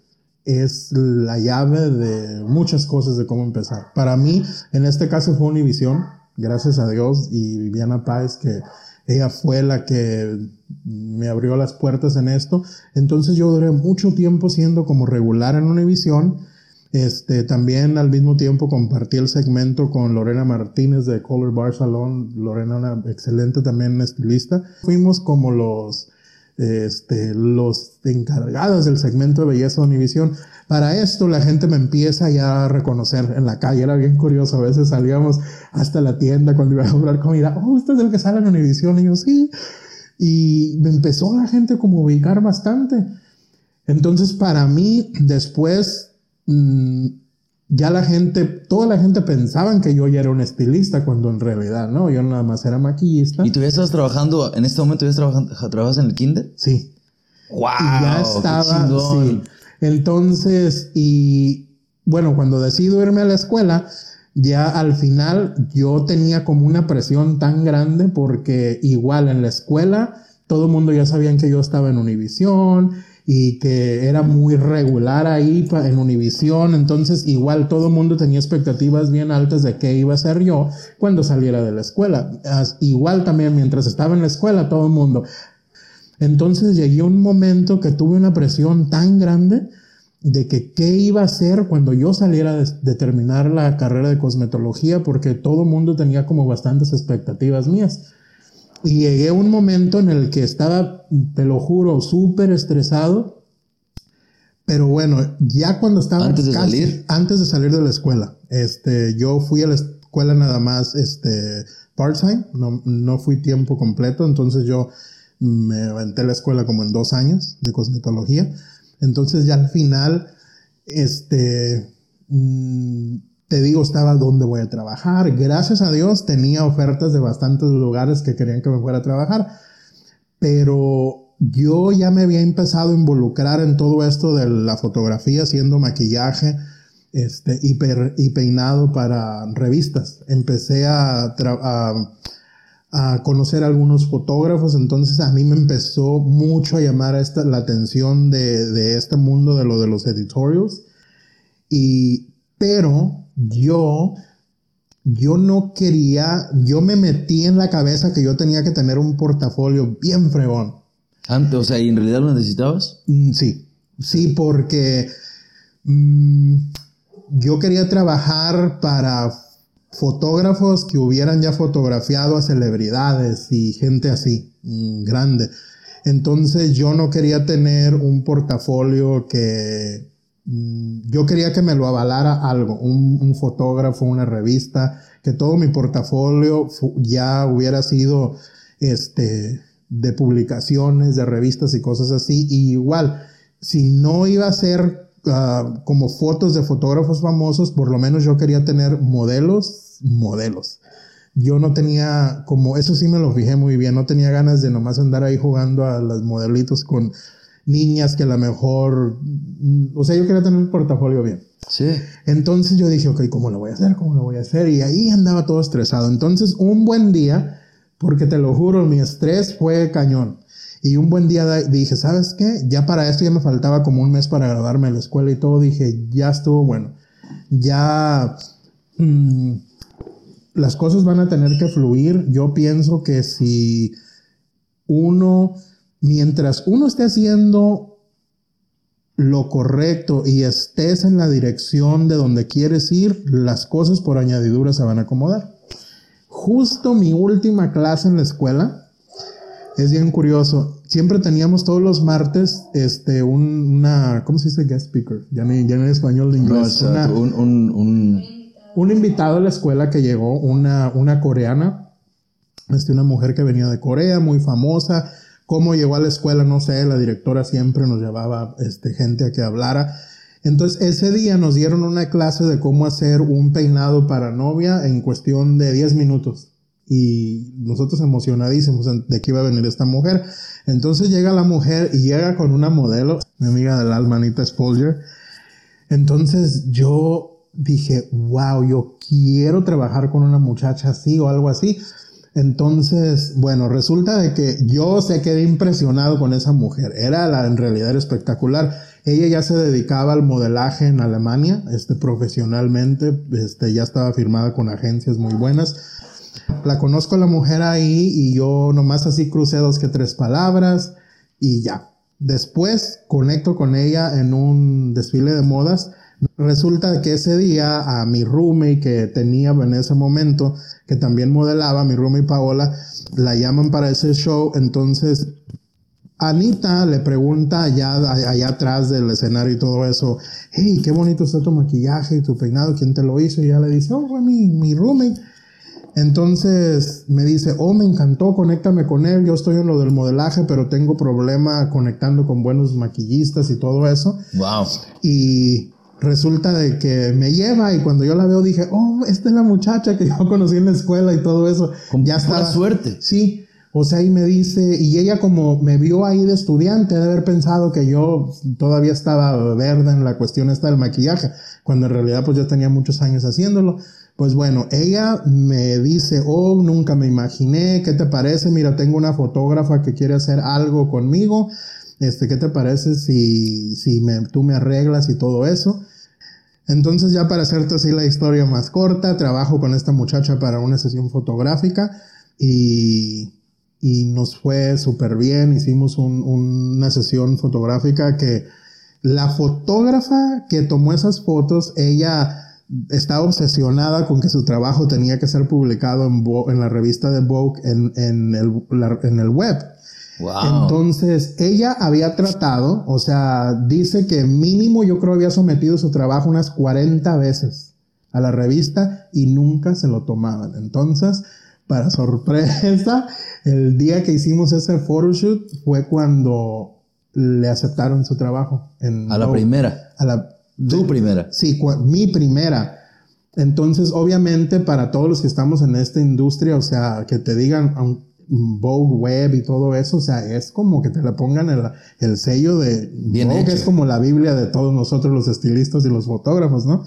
es la llave de muchas cosas de cómo empezar. Para mí, en este caso fue Univision, gracias a Dios y Viviana Páez, que ella fue la que me abrió las puertas en esto. Entonces yo duré mucho tiempo siendo como regular en Univision. Este, también al mismo tiempo compartí el segmento con Lorena Martínez de Color Bar Salon. Lorena, una excelente también estilista. Fuimos como los este, los encargados del segmento de belleza de Univisión. Para esto la gente me empieza ya a reconocer en la calle, era bien curioso, a veces salíamos hasta la tienda cuando iba a comprar comida, oh, usted es el que sale en Univisión, y yo sí, y me empezó la gente como ubicar bastante. Entonces para mí después... Mm, ya la gente, toda la gente pensaba que yo ya era un estilista cuando en realidad no, yo nada más era maquillista. ¿Y tú ya estabas trabajando, en este momento ya trabajando, trabajas en el kinder? Sí. ¡Wow! ya estaba, sí. Entonces, y bueno, cuando decido irme a la escuela, ya al final yo tenía como una presión tan grande porque igual en la escuela todo el mundo ya sabían que yo estaba en Univisión y que era muy regular ahí en Univisión, entonces igual todo el mundo tenía expectativas bien altas de qué iba a ser yo cuando saliera de la escuela. igual también mientras estaba en la escuela todo el mundo. Entonces llegué a un momento que tuve una presión tan grande de que qué iba a hacer cuando yo saliera de, terminar la carrera de cosmetología, porque todo el mundo tenía como bastantes expectativas mías. Y llegué a un momento en el que estaba, te lo juro, súper estresado. Pero bueno, ya cuando estaba antes de salir, antes de salir de la escuela, este, yo fui a la escuela nada más, este, part time, no, no fui tiempo completo, entonces yo me aventé la escuela como en dos años de cosmetología. Entonces ya al final, este, mm, te digo, estaba dónde voy a trabajar. Gracias a Dios tenía ofertas de bastantes lugares que querían que me fuera a trabajar, pero yo ya me había empezado a involucrar en todo esto de la fotografía, haciendo maquillaje este, y, peinado para revistas. Empecé a, a, conocer a algunos fotógrafos, entonces a mí me empezó mucho a llamar esta, la atención de, de este mundo de lo de los editorials. Y, pero yo, yo no quería, yo me metí en la cabeza que yo tenía que tener un portafolio bien fregón. Antes, o sea, ¿y en realidad lo necesitabas? Mm, sí, sí, porque mm, yo quería trabajar para fotógrafos que hubieran ya fotografiado a celebridades y gente así, mm, grande. Entonces yo no quería tener un portafolio que yo quería que me lo avalara algo, un, fotógrafo, una revista, que todo mi portafolio ya hubiera sido este, de publicaciones, de revistas y cosas así. Igual, si no iba a ser ah, como fotos de fotógrafos famosos, por lo menos yo quería tener modelos, modelos. Yo no tenía, como eso sí me lo fijé muy bien, no tenía ganas de nomás andar ahí jugando a los modelitos con niñas que a lo mejor, mm, o sea, yo quería tener un portafolio bien. Sí. Entonces yo dije, ok, ¿cómo lo voy a hacer? ¿Cómo lo voy a hacer? Y ahí andaba todo estresado. Entonces, un buen día, porque te lo juro, mi estrés fue cañón. Y un buen día dije, ¿sabes qué? Ya para esto ya me faltaba como un mes para graduarme de la escuela y todo. Dije, ya estuvo bueno. Ya mm, las cosas van a tener que fluir. Yo pienso que si uno mientras uno esté haciendo lo correcto y estés en la dirección de donde quieres ir, las cosas por añadidura se van a acomodar. Justo mi última clase en la escuela, es bien curioso, siempre teníamos todos los martes este, una, ¿cómo se dice guest speaker? Ya ni, ya en español de inglés. un, un, un, un, invitado a la escuela que llegó, una, una coreana, este, una mujer que venía de Corea, muy famosa. Cómo llegó a la escuela, no sé, la directora siempre nos llevaba este, gente a que hablara. Entonces, ese día nos dieron una clase de cómo hacer un peinado para novia en cuestión de 10 minutos. Y nosotros emocionadísimos de que iba a venir esta mujer. Entonces llega la mujer y llega con una modelo, mi amiga del alma, Anita Spolger. Entonces yo dije, wow, yo quiero trabajar con una muchacha así o algo así. Entonces, bueno, resulta de que yo se quedé impresionado con esa mujer. Era la, en realidad era espectacular. Ella ya se dedicaba al modelaje en Alemania, este, profesionalmente, este, ya estaba firmada con agencias muy buenas. La conozco a la mujer ahí y yo nomás así crucé dos que tres palabras y ya. Después conecto con ella en un desfile de modas. Resulta que ese día a mi roommate que tenía en ese momento, que también modelaba, mi roommate Paola, la llaman para ese show. Entonces Anita le pregunta allá, allá atrás del escenario y todo eso, hey, qué bonito está tu maquillaje y tu peinado, ¿quién te lo hizo? Y ella le dice, oh, fue mi, mi roommate. Entonces me dice, oh, me encantó, conéctame con él, yo estoy en lo del modelaje, pero tengo problema conectando con buenos maquillistas y todo eso. Wow. Y resulta de que me lleva y cuando yo la veo dije, oh, esta es la muchacha que yo conocí en la escuela y todo eso. Con ya está. suerte. Sí. O sea, y me dice, y ella como me vio ahí de estudiante, de haber pensado que yo todavía estaba verde en la cuestión esta del maquillaje, cuando en realidad pues yo tenía muchos años haciéndolo. Pues bueno, ella me dice, oh, nunca me imaginé, ¿qué te parece? Mira, tengo una fotógrafa que quiere hacer algo conmigo, este, ¿qué te parece si, si me, tú me arreglas y todo eso? Entonces ya para hacerte así la historia más corta, trabajo con esta muchacha para una sesión fotográfica y, y nos fue súper bien, hicimos un, una sesión fotográfica que la fotógrafa que tomó esas fotos, ella estaba obsesionada con que su trabajo tenía que ser publicado en, en la revista de Vogue en, en, el, en el web. Entonces, ella había tratado, o sea, dice que mínimo yo creo había sometido su trabajo unas 40 veces a la revista y nunca se lo tomaban. Entonces, para sorpresa, el día que hicimos ese photoshoot fue cuando le aceptaron su trabajo. En a la primera. A la tu primera. Sí, mi primera. Entonces, obviamente, para todos los que estamos en esta industria, o sea, que te digan Vogue Web y todo eso, o sea, es como que te le pongan el, el sello de Bien Vogue, es como la Biblia de todos nosotros los estilistas y los fotógrafos, ¿no?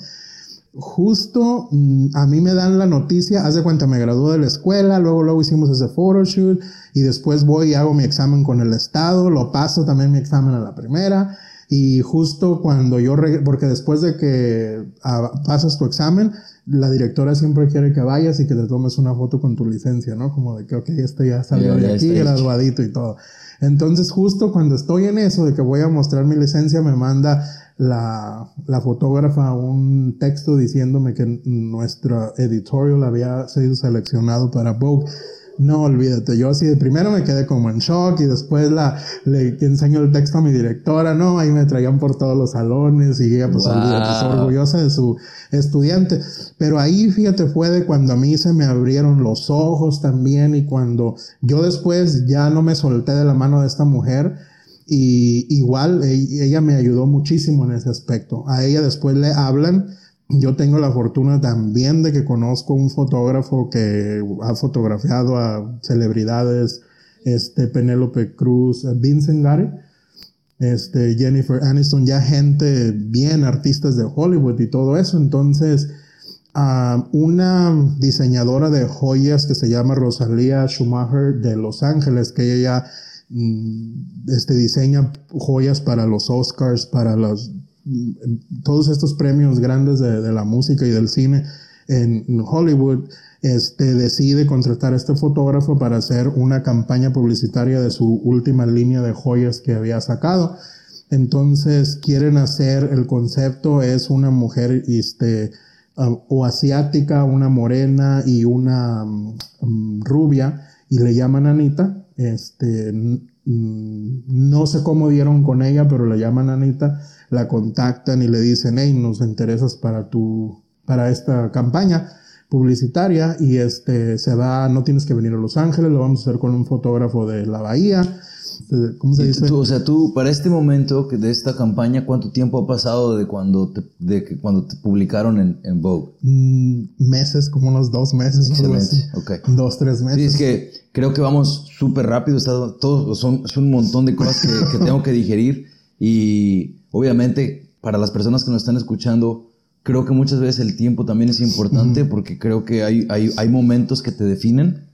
Justo mm, a mí me dan la noticia, haz de cuenta, me gradué de la escuela, luego luego hicimos ese photoshoot y después voy y hago mi examen con el Estado, lo paso también mi examen a la primera y justo cuando yo, porque después de que ah, pasas tu examen, la directora siempre quiere que vayas y que te tomes una foto con tu licencia, ¿no? Como de que, ok, este ya salió de aquí, graduadito y todo. Entonces, justo cuando estoy en eso de que voy a mostrar mi licencia, me manda la, la fotógrafa un texto diciéndome que nuestro editorial había sido seleccionado para Vogue. No, olvídate, yo así de primero me quedé como en shock y después la, le enseño el texto a mi directora, no, ahí me traían por todos los salones y ella pues, pues, orgullosa de su estudiante. Pero ahí, fíjate, fue de cuando a mí se me abrieron los ojos también y cuando yo después ya no me solté de la mano de esta mujer y igual e, ella me ayudó muchísimo en ese aspecto. A ella después le hablan yo tengo la fortuna también de que conozco un fotógrafo que ha fotografiado a celebridades, este Penélope Cruz, Vincent Gary, este Jennifer Aniston, ya gente bien artistas de Hollywood y todo eso. Entonces, una diseñadora de joyas que se llama Rosalía Schumacher de Los Ángeles, que ella mm, este, diseña joyas para los Oscars, para los todos estos premios grandes de, la música y del cine en Hollywood, este, decide contratar a este fotógrafo para hacer una campaña publicitaria de su última línea de joyas que había sacado. Entonces quieren hacer, el concepto es una mujer este, um, o asiática, una morena y una um, rubia, y le llaman Anita. Este, no sé cómo dieron con ella, pero la llaman Anita, la contactan y le dicen, hey, nos interesas para tu, para esta campaña publicitaria y este se va, no tienes que venir a Los Ángeles, lo vamos a hacer con un fotógrafo de la bahía. ¿Cómo se dice? o sea, tú, para este momento de esta campaña, ¿cuánto tiempo ha pasado de cuando te, de que cuando te publicaron en, en Vogue? Mm, meses, como unos dos meses. Excelente, Dos, tres meses. Sí, es que creo que vamos súper rápido, está, todo, son, es un montón de cosas que, que tengo que digerir y obviamente para las personas que nos están escuchando, creo que muchas veces el tiempo también es importante porque creo que hay, hay, hay, momentos que te definen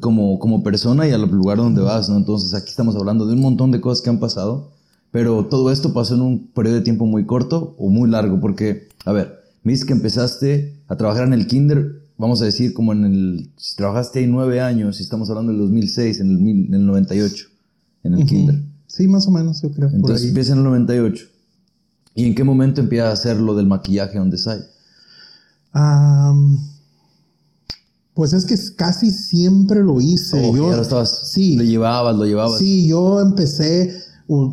como, como persona y al lugar donde vas, ¿no? Entonces aquí estamos hablando de un montón de cosas que han pasado, pero todo esto pasó en un periodo de tiempo muy corto o muy largo, porque, a ver, me dices que empezaste a trabajar en el kinder, vamos a decir como en el, si trabajaste ahí nueve años, si estamos hablando del 2006, en el, en el 98, en el kinder. Sí, más o menos, yo creo. Entonces empieza en el 98. ¿Y en qué momento empieza a hacer lo del maquillaje on the side? pues es que casi siempre lo hice. Oh, yo, ya lo estabas, sí. Lo llevabas, lo llevabas. Sí, yo empecé,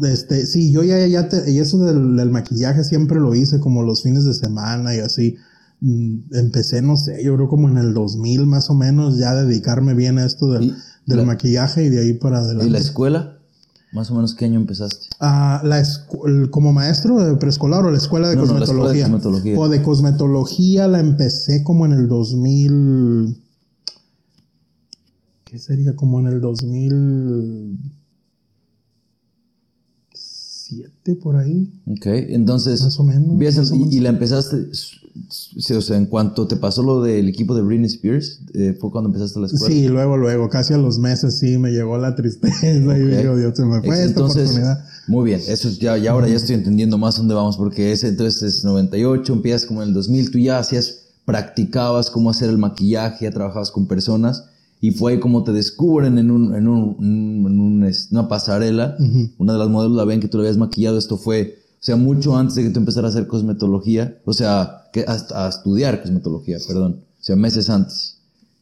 este, sí, yo ya, ya, y eso del, maquillaje siempre lo hice como los fines de semana y así. Mm, empecé, no sé, yo creo como en el 2000 más o menos, ya dedicarme bien a esto del, del maquillaje y de ahí para adelante. ¿Y la escuela? ¿Más o menos qué año empezaste? Ah, la como maestro de preescolar o la escuela de cosmetología. O de cosmetología la empecé como en el 2000. ¿Qué sería? Como en el 2007 por ahí. Ok, entonces. Más o menos. y, la empezaste o sea, en cuanto te pasó lo del equipo de Britney Spears, eh, fue cuando empezaste la escuela. Sí, luego, luego, casi a los meses sí me llegó la tristeza y digo, Dios, se me fue entonces, esta oportunidad. Muy bien, eso ya, ya ahora ya estoy entendiendo más dónde vamos, porque ese entonces es 98, empiezas como en el 2000, tú ya hacías, practicabas cómo hacer el maquillaje, ya trabajabas con personas, y fue como te descubren en, un, en, un, en una pasarela, una de las modelos la ven que tú le habías maquillado, esto fue, o sea, mucho antes de que tú empezaras a hacer cosmetología, o sea, que a, estudiar cosmetología, perdón, o sea, meses antes.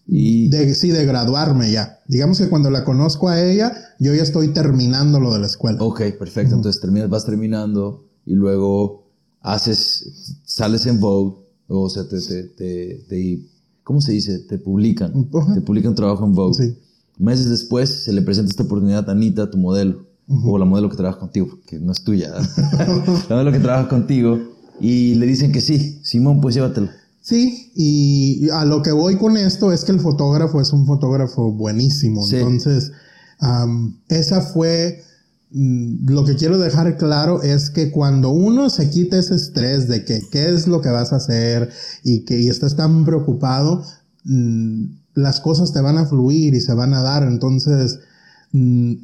Y... De, sí, de graduarme ya. Digamos que cuando la conozco a ella, yo ya estoy terminando lo de la escuela. Ok, perfecto. Entonces terminas, vas terminando y luego haces, sales en Vogue, o sea, te, te, te, ¿cómo se dice? Te publican. Te publican trabajo en Vogue. Sí. Meses después se le presenta esta oportunidad a Anita, tu modelo, o la modelo que trabaja contigo, que no es tuya, la modelo que trabaja contigo y le dicen que sí, Simón, pues llévatelo. Sí, y a lo que voy con esto es que el fotógrafo es un fotógrafo buenísimo. Entonces, esa fue mm, lo que quiero dejar claro es que cuando uno se quita ese estrés de que qué es lo que vas a hacer y que y estás tan preocupado, mm, las cosas te van a fluir y se van a dar. Entonces,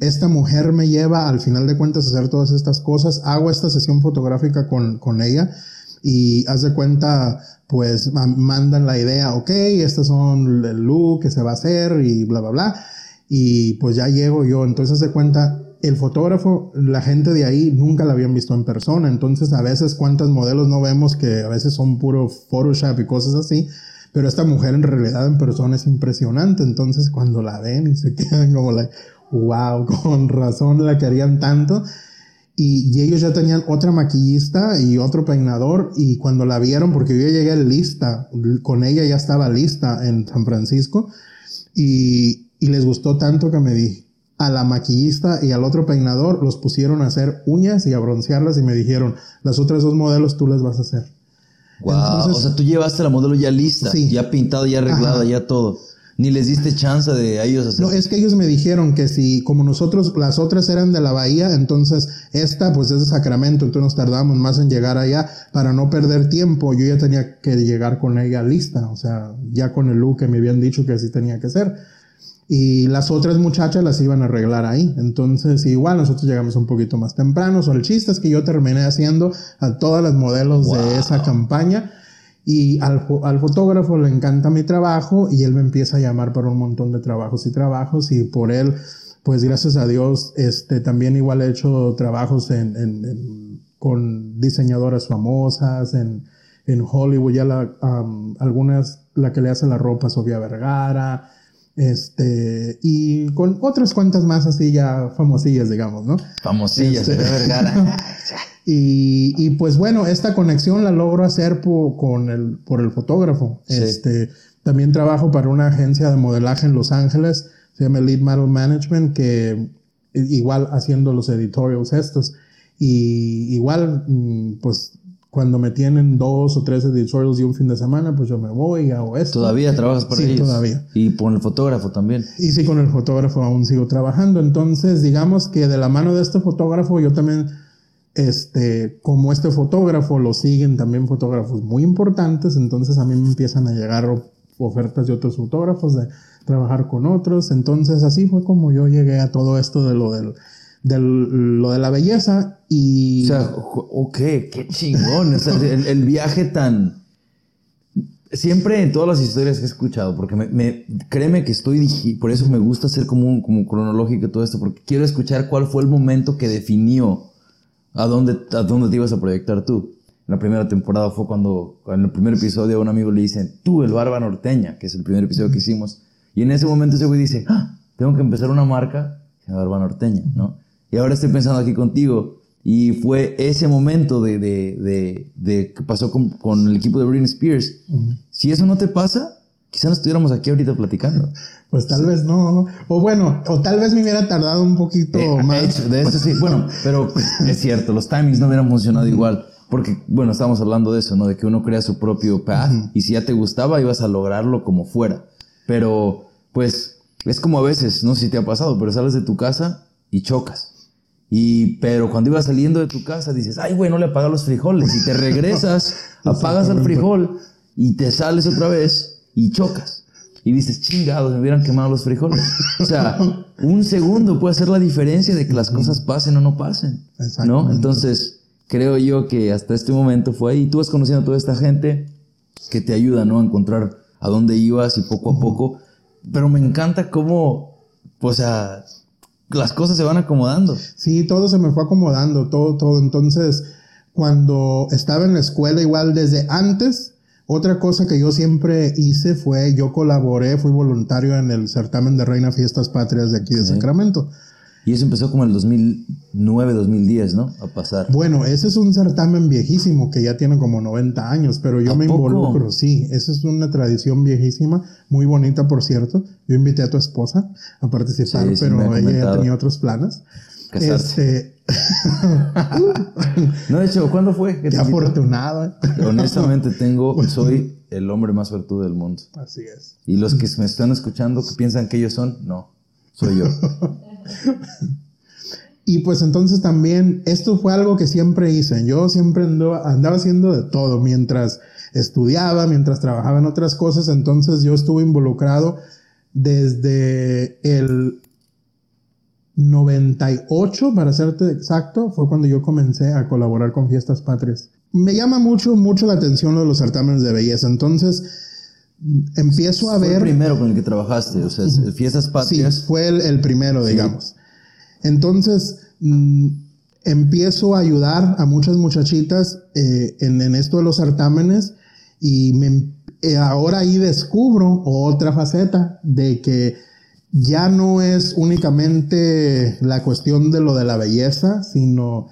esta mujer me lleva al final de cuentas a hacer todas estas cosas, hago esta sesión fotográfica con, con ella y haz de cuenta, pues mandan la idea, ok, estos son el look que se va a hacer y bla, bla, bla. Y pues ya llego yo, entonces haz de cuenta, el fotógrafo, la gente de ahí nunca la habían visto en persona, entonces a veces cuántas modelos no vemos que a veces son puro Photoshop y cosas así, pero esta mujer en realidad en persona es impresionante, entonces cuando la ven y se quedan como la, wow, con razón la querían tanto. Y, ellos ya tenían otra maquillista y otro peinador y cuando la vieron, porque yo llegué lista, con ella ya estaba lista en San Francisco y, y les gustó tanto que me di a la maquillista y al otro peinador los pusieron a hacer uñas y a broncearlas y me dijeron, las otras dos modelos tú les vas a hacer. Wow, o sea, tú llevaste la modelo ya lista, ya pintada, ya arreglada, ya todo. Ni les diste chance de a ellos hacer. No, es que ellos me dijeron que si, como nosotros, las otras eran de la bahía, entonces esta, pues es de Sacramento, entonces nos tardamos más en llegar allá para no perder tiempo. Yo ya tenía que llegar con ella lista, o sea, ya con el look que me habían dicho que así tenía que ser. Y las otras muchachas las iban a arreglar ahí. Entonces, igual nosotros llegamos un poquito más temprano. O el chiste es que yo terminé haciendo a todas las modelos de esa campaña y al, al, fotógrafo le encanta mi trabajo y él me empieza a llamar para un montón de trabajos y trabajos y por él, pues gracias a Dios, este, también igual he hecho trabajos en, en, con diseñadoras famosas, en, en Hollywood, ya la, algunas, la que le hace la ropa, Sofía Vergara, Este, y con otras cuantas más así ya famosillas, digamos, ¿no? Famosillas, este, Vergara. y, y, pues bueno, esta conexión la logro hacer por, con el, por el fotógrafo. Este, también trabajo para una agencia de modelaje en Los Ángeles, se llama Lead Model Management, que igual haciendo los editorials estos. Y igual, mm, pues cuando me tienen dos o tres editorials y un fin de semana, pues yo me voy y hago esto. ¿Todavía trabajas para sí, todavía. Y con el fotógrafo también. Y sí, con el fotógrafo aún sigo trabajando. Entonces, digamos que de la mano de este fotógrafo, yo también, este, como este fotógrafo, lo siguen también fotógrafos muy importantes, entonces a mí me empiezan a llegar ofertas de otros fotógrafos, de trabajar con otros. Entonces, así fue como yo llegué a todo esto de lo del de lo de la belleza y... O sea, ok, qué chingón. el, viaje tan... Siempre en todas las historias que he escuchado, porque me, créeme que estoy, por eso me gusta hacer como, como cronológico todo esto, porque quiero escuchar cuál fue el momento que definió a dónde, a dónde te ibas a proyectar tú. La primera temporada fue cuando, en el primer episodio, a un amigo le dicen, tú, el Barba Norteña, que es el primer episodio que hicimos. Y en ese momento ese güey dice, ah, tengo que empezar una marca, Barba Norteña, ¿no? Y ahora estoy pensando aquí contigo. Y fue ese momento de, de, de, que pasó con, con, el equipo de Britney Spears. Si eso no te pasa, quizá no estuviéramos aquí ahorita platicando. Pues tal vez no. O bueno, o tal vez me hubiera tardado un poquito eh, más. de eso sí. Bueno, pero es cierto, los timings no hubieran funcionado igual. Porque, bueno, estábamos hablando de eso, ¿no? De que uno crea su propio path. Y si ya te gustaba, ibas a lograrlo como fuera. Pero, pues, es como a veces, no sé si te ha pasado, pero sales de tu casa y chocas. Y, pero cuando ibas saliendo de tu casa dices, ay, güey, no le apagas los frijoles. Y te regresas, apagas el frijol y te sales otra vez y chocas. Y dices, chingados, me hubieran quemado los frijoles. O sea, un segundo puede hacer la diferencia de que las cosas pasen o no pasen. ¿No? Entonces, creo yo que hasta este momento fue ahí. Tú vas conociendo a toda esta gente que te ayuda, ¿no? A encontrar a dónde ibas y poco a poco. Pero me encanta cómo, o sea, las cosas se van acomodando. Sí, todo se me fue acomodando, todo, todo. Entonces, cuando estaba en la escuela, igual desde antes, otra cosa que yo siempre hice fue, yo colaboré, fui voluntario en el certamen de Reina Fiestas Patrias de aquí de Sacramento. Y eso empezó como en el 2009, 2010, ¿no? A pasar. Bueno, ese es un certamen viejísimo que ya tiene como 90 años, pero yo me involucro, sí. Esa es una tradición viejísima, muy bonita, por cierto. Yo invité a tu esposa a participar, pero ella ya tenía otros planes. Casarse. Este... no, de hecho, ¿cuándo fue? Qué afortunado. ¿eh? Honestamente, tengo, soy el hombre más suertudo del mundo. Así es. Y los que me están escuchando, que piensan que ellos son, no, soy yo. y pues entonces también esto fue algo que siempre hice. Yo siempre andaba haciendo de todo mientras estudiaba, mientras trabajaba en otras cosas. Entonces yo estuve involucrado desde el 98, para serte exacto, fue cuando yo comencé a colaborar con Fiestas Patrias. Me llama mucho, mucho la atención lo de los certámenes de belleza. Entonces, empiezo a ver... Fue el primero con el que trabajaste, o sea, Fiestas Patrias. Sí, fue el, primero, digamos. Entonces, mm, empiezo a ayudar a muchas muchachitas eh, en, esto de los certámenes y eh, ahora ahí descubro otra faceta de que ya no es únicamente la cuestión de lo de la belleza, sino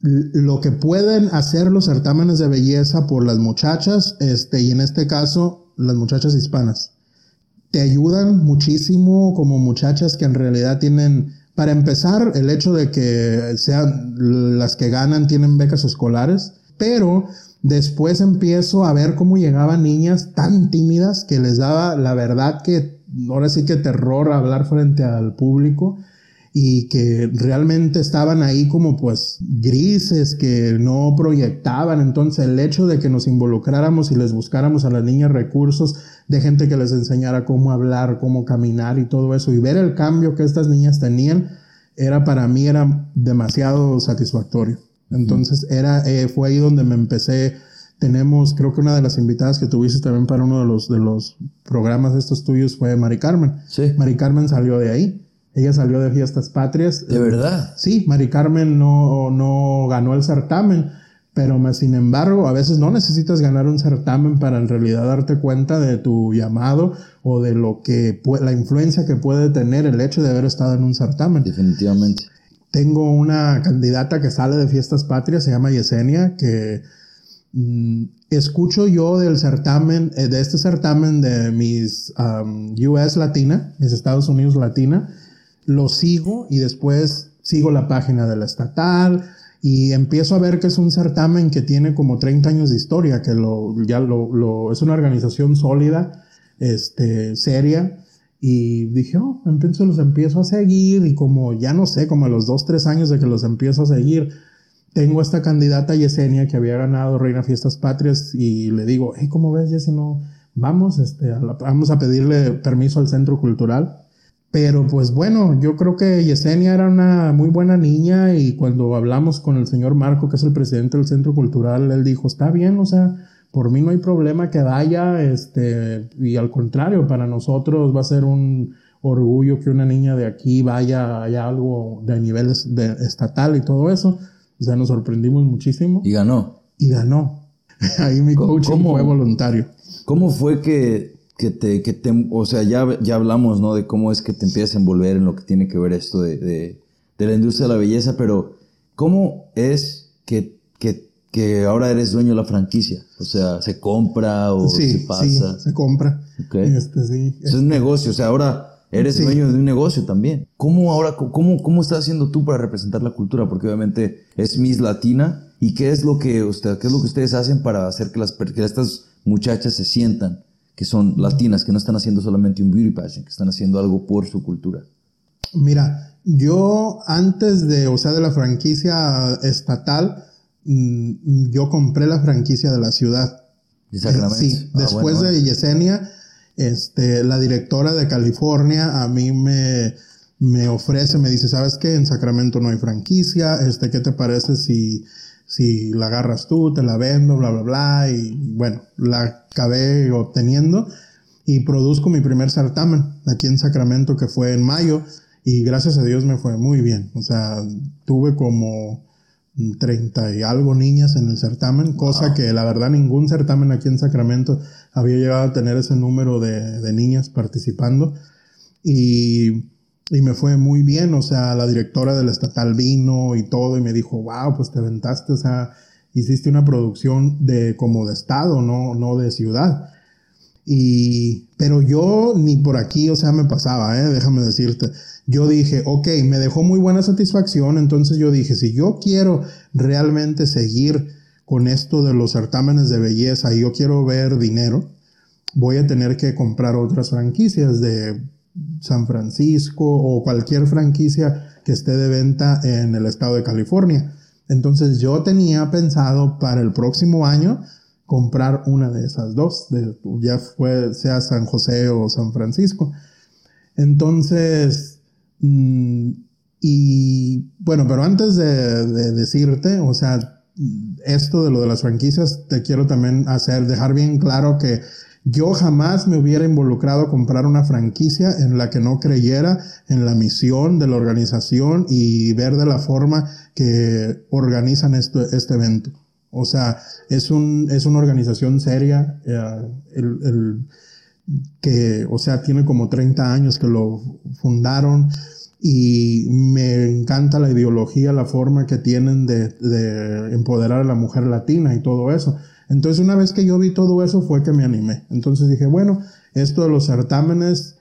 lo que pueden hacer los certámenes de belleza por las muchachas, este, y en este caso las muchachas hispanas. Te ayudan muchísimo como muchachas que en realidad tienen, para empezar, el hecho de que sean las que ganan tienen becas escolares, pero después empiezo a ver cómo llegaban niñas tan tímidas que les daba la verdad que ahora sí que terror hablar frente al público y que realmente estaban ahí como pues grises, que no proyectaban. Entonces el hecho de que nos involucráramos y les buscáramos a las niñas recursos de gente que les enseñara cómo hablar, cómo caminar y todo eso y ver el cambio que estas niñas tenían, era para mí era demasiado satisfactorio. Entonces era, eh, fue ahí donde me empecé. Tenemos, creo que una de las invitadas que tuviste también para uno de los, de los programas de estos tuyos fue Mari Carmen. Sí. Mari Carmen salió de ahí. Ella salió de Fiestas Patrias. ¿De verdad? Sí, Mari Carmen no, no ganó el certamen, pero más sin embargo, a veces no necesitas ganar un certamen para en realidad darte cuenta de tu llamado o de lo que la influencia que puede tener el hecho de haber estado en un certamen. Definitivamente. Tengo una candidata que sale de Fiestas Patrias, se llama Yesenia, que mm, escucho yo del certamen, eh, de este certamen de mis US Latina, mis Estados Unidos Latina, lo sigo y después sigo la página de la estatal, y empiezo a ver que es un certamen que tiene como 30 años de historia, que lo, ya lo, es una organización sólida, este, seria. Y dije, oh, empiezo, los empiezo a seguir y como ya no sé, como a los 2, 3 años de que los empiezo a seguir, tengo esta candidata Yesenia que había ganado Reina Fiestas Patrias y le digo, hey, ¿cómo ves, Yesenia? No, vamos, este, vamos a pedirle permiso al centro cultural pero pues bueno, yo creo que Yesenia era una muy buena niña y cuando hablamos con el señor Marco, que es el presidente del Centro Cultural, él dijo, está bien, o sea, por mí no hay problema que vaya, este, y al contrario, para nosotros va a ser un orgullo que una niña de aquí vaya a algo de nivel estatal y todo eso. O sea, nos sorprendimos muchísimo. Y ganó. Y ganó. Ahí mi coaching fue voluntario. ¿Cómo fue que que te, que te, o sea, ya, ya hablamos, ¿no? De cómo es que te empiezas a envolver en lo que tiene que ver esto de, de, de la industria de la belleza, pero ¿cómo es que, que, que, ahora eres dueño de la franquicia? O sea, ¿se compra o se pasa? Sí, se compra. Este, sí. Es un negocio, o sea, ahora eres dueño de un negocio también. ¿Cómo ahora, cómo, cómo estás haciendo tú para representar la cultura? Porque obviamente es Miss Latina. ¿Y qué es lo que, usted, qué es lo que ustedes hacen para hacer que, las, que estas muchachas se sientan que son latinas, que no están haciendo solamente un beauty pageant, que están haciendo algo por su cultura? Mira, yo antes de, o sea, de la franquicia estatal, mm, yo compré la franquicia de la ciudad. ¿De Sacramento? sí, ah, después de Yesenia, este, la directora de California a mí me, me ofrece, me dice, ¿sabes qué? En Sacramento no hay franquicia, este, ¿qué te parece si si la agarras tú, te la vendo, bla, bla, bla, y bueno, la acabé obteniendo y produzco mi primer certamen aquí en Sacramento que fue en mayo y gracias a Dios me fue muy bien, o sea, tuve como 30 y algo niñas en el certamen, cosa que la verdad ningún certamen aquí en Sacramento había llegado a tener ese número de, de niñas participando y y me fue muy bien, o sea, la directora del estatal vino y todo y me dijo, wow, pues te aventaste, o sea, hiciste una producción de como de estado, no, no de ciudad. Y, pero yo ni por aquí, o sea, me pasaba, ¿eh? déjame decirte. Yo dije, ok, me dejó muy buena satisfacción, entonces yo dije, si yo quiero realmente seguir con esto de los certámenes de belleza y yo quiero ver dinero, voy a tener que comprar otras franquicias de San Francisco o cualquier franquicia que esté de venta en el estado de California. Entonces yo tenía pensado para el próximo año comprar una de esas dos, ya fue sea San José o San Francisco. Entonces, mm, y bueno, pero antes de, de, decirte, o sea, esto de lo de las franquicias, te quiero también hacer, dejar bien claro que yo jamás me hubiera involucrado a comprar una franquicia en la que no creyera en la misión de la organización y ver de la forma que organizan este, evento. O sea, es, un, es una organización seria, eh, el, que, o sea, tiene como 30 años que lo fundaron y me encanta la ideología, la forma que tienen de, de empoderar a la mujer latina y todo eso. Entonces una vez que yo vi todo eso fue que me animé. Entonces dije, bueno, esto de los certámenes,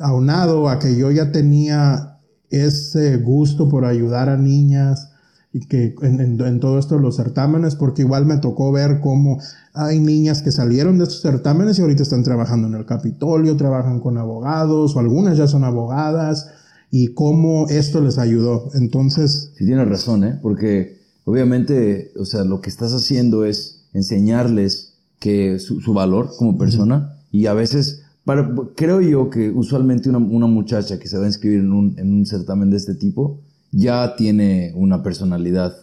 aunado a que yo ya tenía ese gusto por ayudar a niñas y que en, todo esto de los certámenes, porque igual me tocó ver cómo hay niñas que salieron de estos certámenes y ahorita están trabajando en el Capitolio, trabajan con abogados o algunas ya son abogadas y cómo esto les ayudó. Entonces... Sí, tienes razón, ¿eh? Porque obviamente, o sea, lo que estás haciendo es enseñarles que su, valor como persona y a veces, para, creo yo que usualmente una, una, muchacha que se va a inscribir en un, en un certamen de este tipo ya tiene una personalidad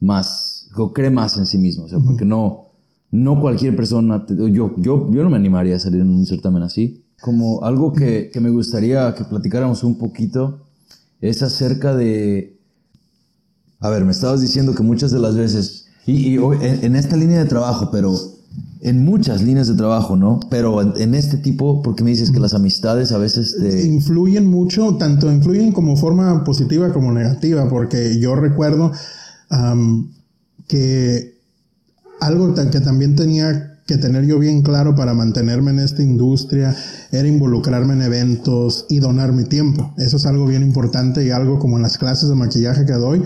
más, o cree más en sí mismo, o sea, porque no, no cualquier persona, yo, yo, yo no me animaría a salir en un certamen así. Como algo que, que me gustaría que platicáramos un poquito es acerca de... A ver, me estabas diciendo que muchas de las veces Y, en, esta línea de trabajo, pero en muchas líneas de trabajo, ¿no? Pero en, este tipo, porque me dices que las amistades a veces te... Influyen mucho, tanto influyen como forma positiva como negativa, porque yo recuerdo que algo que también tenía que tener yo bien claro para mantenerme en esta industria era involucrarme en eventos y donar mi tiempo. Eso es algo bien importante y algo como en las clases de maquillaje que doy.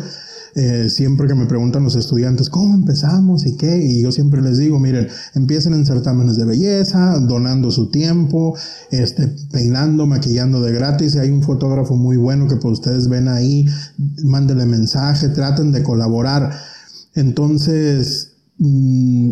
Eh, siempre que me preguntan los estudiantes, ¿cómo empezamos y qué? Y yo siempre les digo, miren, empiecen en certámenes de belleza, donando su tiempo, este, peinando, maquillando de gratis. Y hay un fotógrafo muy bueno que pues ustedes ven ahí, mándenle mensaje, traten de colaborar. Entonces, mmm,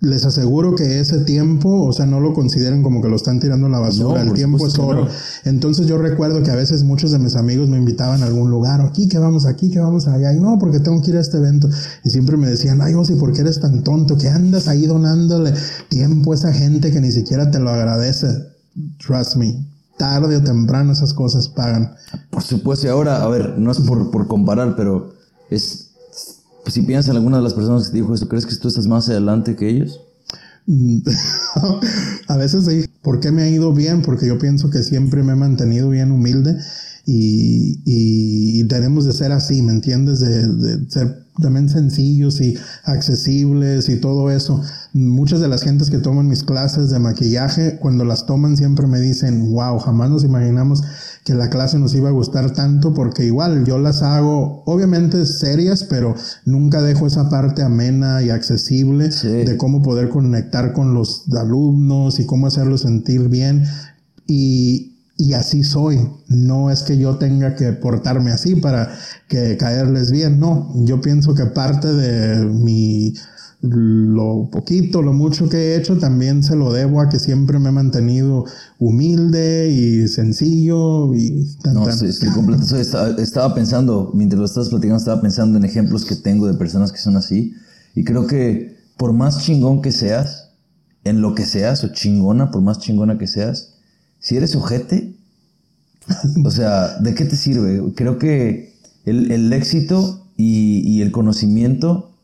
les aseguro que ese tiempo, o sea, no lo consideren como que lo están tirando a la basura, el tiempo es oro. Entonces yo recuerdo que a veces muchos de mis amigos me invitaban a algún lugar, aquí que vamos aquí, que vamos allá, y no, porque tengo que ir a este evento. Y siempre me decían, ay, Osi, ¿por qué eres tan tonto? que andas ahí donándole tiempo a esa gente que ni siquiera te lo agradece? Trust me, tarde o temprano esas cosas pagan. Por supuesto, y ahora, a ver, no es por, por comparar, pero es si piensas en alguna de las personas que te dijo esto, ¿crees que tú estás más adelante que ellos? a veces sí. ¿Por qué me ha ido bien? Porque yo pienso que siempre me he mantenido bien humilde y, y, tenemos de ser así, ¿me entiendes? De, de, ser también sencillos y accesibles y todo eso. Muchas de las gentes que toman mis clases de maquillaje, cuando las toman siempre me dicen, wow, jamás nos imaginamos que la clase nos iba a gustar tanto porque igual yo las hago obviamente serias, pero nunca dejo esa parte amena y accesible de cómo poder conectar con los alumnos y cómo hacerlos sentir bien. Y, y así soy. No es que yo tenga que portarme así para que caerles bien, no. Yo pienso que parte de mi lo poquito, lo mucho que he hecho, también se lo debo a que siempre me he mantenido humilde y sencillo y No, estoy completo. estaba, pensando, mientras lo estabas platicando, estaba pensando en ejemplos que tengo de personas que son así. Y creo que por más chingón que seas, en lo que seas, o chingona, por más chingona que seas, si eres ojete, o sea, ¿de qué te sirve? Creo que el, éxito y, y el conocimiento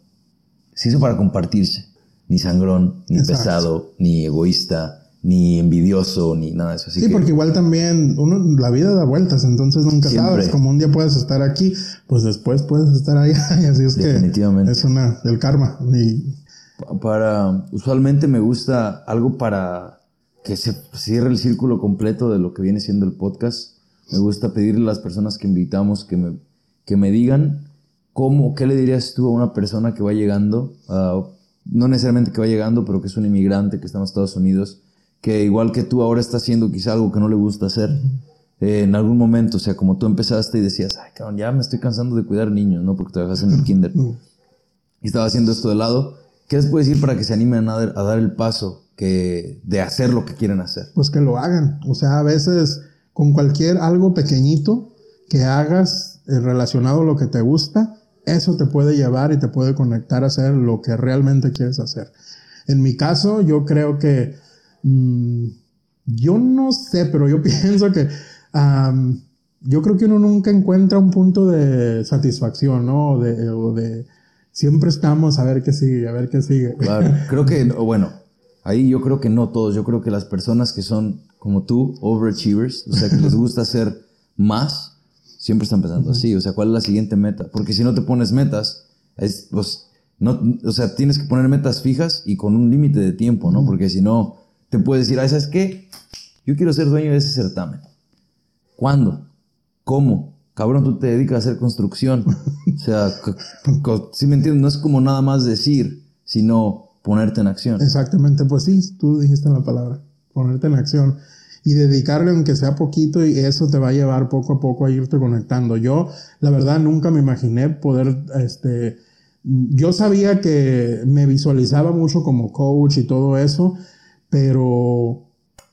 se hizo para compartirse. Ni sangrón, ni pesado, ni egoísta, ni envidioso, ni nada de eso. sí, porque igual también uno, la vida da vueltas, entonces nunca sabes. Como un día puedes estar aquí, pues después puedes estar allá. Y así es Definitivamente. que es una, el karma. Y... Para, usualmente me gusta algo para que se cierre el círculo completo de lo que viene siendo el podcast. Me gusta pedirle a las personas que invitamos que me, que me digan ¿Cómo, qué le dirías tú a una persona que va llegando, no necesariamente que va llegando, pero que es un inmigrante que está en Estados Unidos, que igual que tú ahora está haciendo quizá algo que no le gusta hacer eh, en algún momento, o sea, como tú empezaste y decías, ay, cabrón, ya me estoy cansando de cuidar niños, ¿no? Porque trabajas en el kinder. Y estaba haciendo esto de lado. ¿Qué les puedes decir para que se animen a dar, a dar el paso que, de hacer lo que quieren hacer? Pues que lo hagan. O sea, a veces con cualquier algo pequeñito que hagas eh, relacionado a lo que te gusta, eso te puede llevar y te puede conectar a hacer lo que realmente quieres hacer. En mi caso, yo creo que, mm, yo no sé, pero yo pienso que, yo creo que uno nunca encuentra un punto de satisfacción, ¿no? De, o de, siempre estamos a ver qué sigue, a ver qué sigue. Claro, creo que, bueno, ahí yo creo que no todos, yo creo que las personas que son como tú, overachievers, o sea, que les gusta hacer más, siempre están pensando así. O sea, ¿cuál es la siguiente meta? Porque si no te pones metas, es, pues, no, o sea, tienes que poner metas fijas y con un límite de tiempo, ¿no? Porque si no, te puedes decir, ah, ¿sabes qué? Yo quiero ser dueño de ese certamen. ¿Cuándo? ¿Cómo? Cabrón, tú te dedicas a hacer construcción. o sea, si me entiendes, no es como nada más decir, sino ponerte en acción. Exactamente, pues sí, tú dijiste la palabra, ponerte en acción y dedicarle aunque sea poquito y eso te va a llevar poco a poco a irte conectando. Yo, la verdad, nunca me imaginé poder, este, yo sabía que me visualizaba mucho como coach y todo eso, pero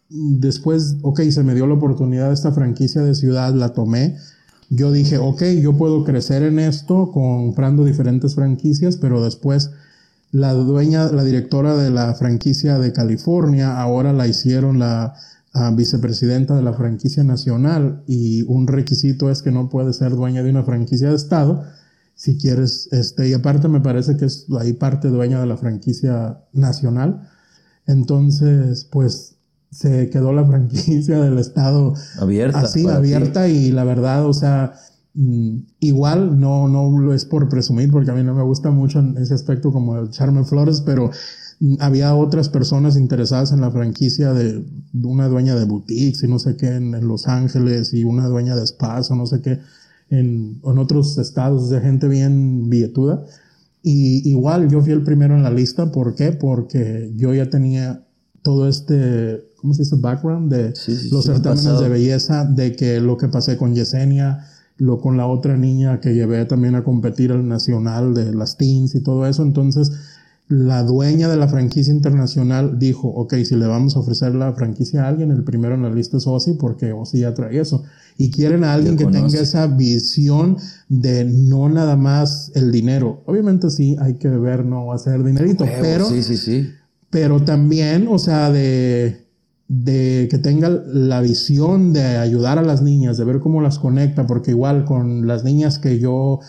después, ok, se me dio la oportunidad de esta franquicia de ciudad, la tomé. Yo dije, ok, yo puedo crecer en esto comprando diferentes franquicias, pero después la dueña, la directora de la franquicia de California, ahora la hicieron la vicepresidenta de la franquicia nacional y un requisito es que no puede ser dueña de una franquicia de Estado, si quieres, este, y aparte me parece que es ahí parte dueña de la franquicia nacional. Entonces, pues se quedó la franquicia del estado abierta, así, abierta y la verdad, o sea, mm, igual no, no lo es por presumir porque a mí no me gusta mucho en ese aspecto como el Charme Flores, pero había otras personas interesadas en la franquicia de, una dueña de boutiques y no sé qué en, en Los Ángeles y una dueña de spas o no sé qué en, en otros estados de gente bien billetuda. Y igual yo fui el primero en la lista. ¿Por qué? Porque yo ya tenía todo este, ¿cómo se dice? Background de los certámenes de belleza, de que lo que pasé con Yesenia, lo con la otra niña que llevé también a competir al nacional de las teens y todo eso. Entonces, la dueña de la franquicia internacional dijo, ok, si le vamos a ofrecer la franquicia a alguien, el primero en la lista es Ozzy porque Ozzy ya trae eso. Y quieren a alguien que tenga esa visión de no nada más el dinero. Obviamente sí, hay que ver, no hacer dinerito, pero... Sí, sí, sí. Pero también, o sea, de, de que tenga la visión de ayudar a las niñas, de ver cómo las conecta, porque igual con las niñas que yo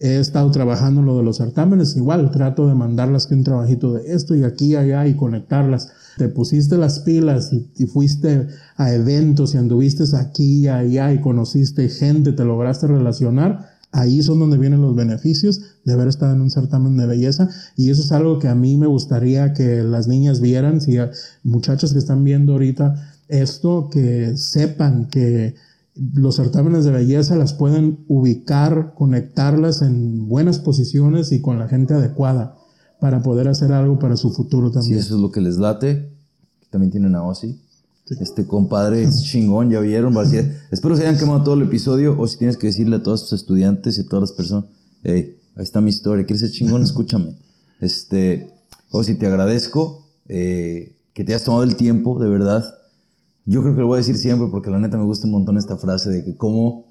he estado trabajando lo de los certámenes, igual trato de mandarlas que un trabajito de esto y aquí y allá y conectarlas. Te pusiste las pilas y, fuiste a eventos y anduviste aquí y allá y conociste gente, te lograste relacionar. Ahí son donde vienen los beneficios de haber estado en un certamen de belleza y eso es algo que a mí me gustaría que las niñas vieran, si muchachos que están viendo ahorita esto, que sepan que los certámenes de belleza las pueden ubicar, conectarlas en buenas posiciones y con la gente adecuada para poder hacer algo para su futuro también. Sí, eso es lo que les late. También tienen a Ozzy. Este compadre es chingón, ya vieron. Espero se hayan quemado todo el episodio. O si tienes que decirle a todos tus estudiantes y a todas las personas, hey, ahí está mi historia. ¿Quieres ser chingón? Escúchame. Este, Ozzy, te agradezco eh, que te hayas tomado el tiempo, de verdad yo creo que lo voy a decir siempre porque la neta me gusta un montón esta frase de que como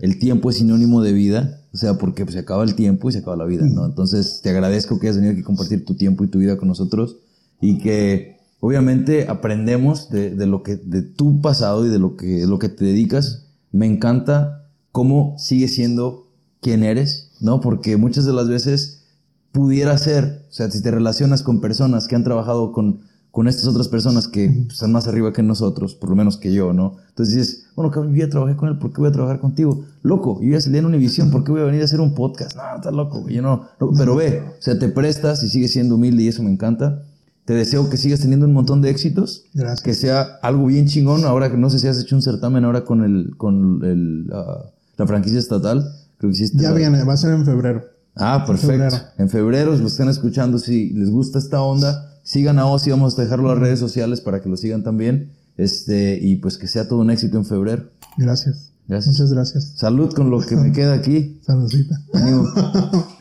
el tiempo es sinónimo de vida, o sea, porque se acaba el tiempo y se acaba la vida, ¿no? Entonces te agradezco que hayas venido aquí a compartir tu tiempo y tu vida con nosotros y que obviamente aprendemos de, de lo que, de tu pasado y de lo que, lo que te dedicas. Me encanta cómo sigues siendo quien eres, ¿no? Porque muchas de las veces pudiera ser, o sea, si te relacionas con personas que han trabajado con con estas otras personas que están más arriba que nosotros, por lo menos que yo, ¿no? Entonces dices, bueno, cabrón, yo ya trabajé con él, ¿por qué voy a trabajar contigo? Loco, yo ya salí en Univision, ¿por qué voy a venir a hacer un podcast? No, estás loco, yo no, Pero ve, o sea, te prestas y sigues siendo humilde y eso me encanta. Te deseo que sigas teniendo un montón de éxitos. Gracias. Que sea algo bien chingón. Ahora que no sé si has hecho un certamen ahora con el, con el, ah, la franquicia estatal. Creo que hiciste. Ya viene, va a ser en febrero. Ah, perfecto. En febrero, en febrero los están escuchando. Si les gusta esta onda, Sigan a Ozzy, vamos a dejarlo en las redes sociales para que lo sigan también. Este, y pues que sea todo un éxito en febrero. Gracias. Gracias. Muchas gracias. Salud con lo que me queda aquí. Saludcita.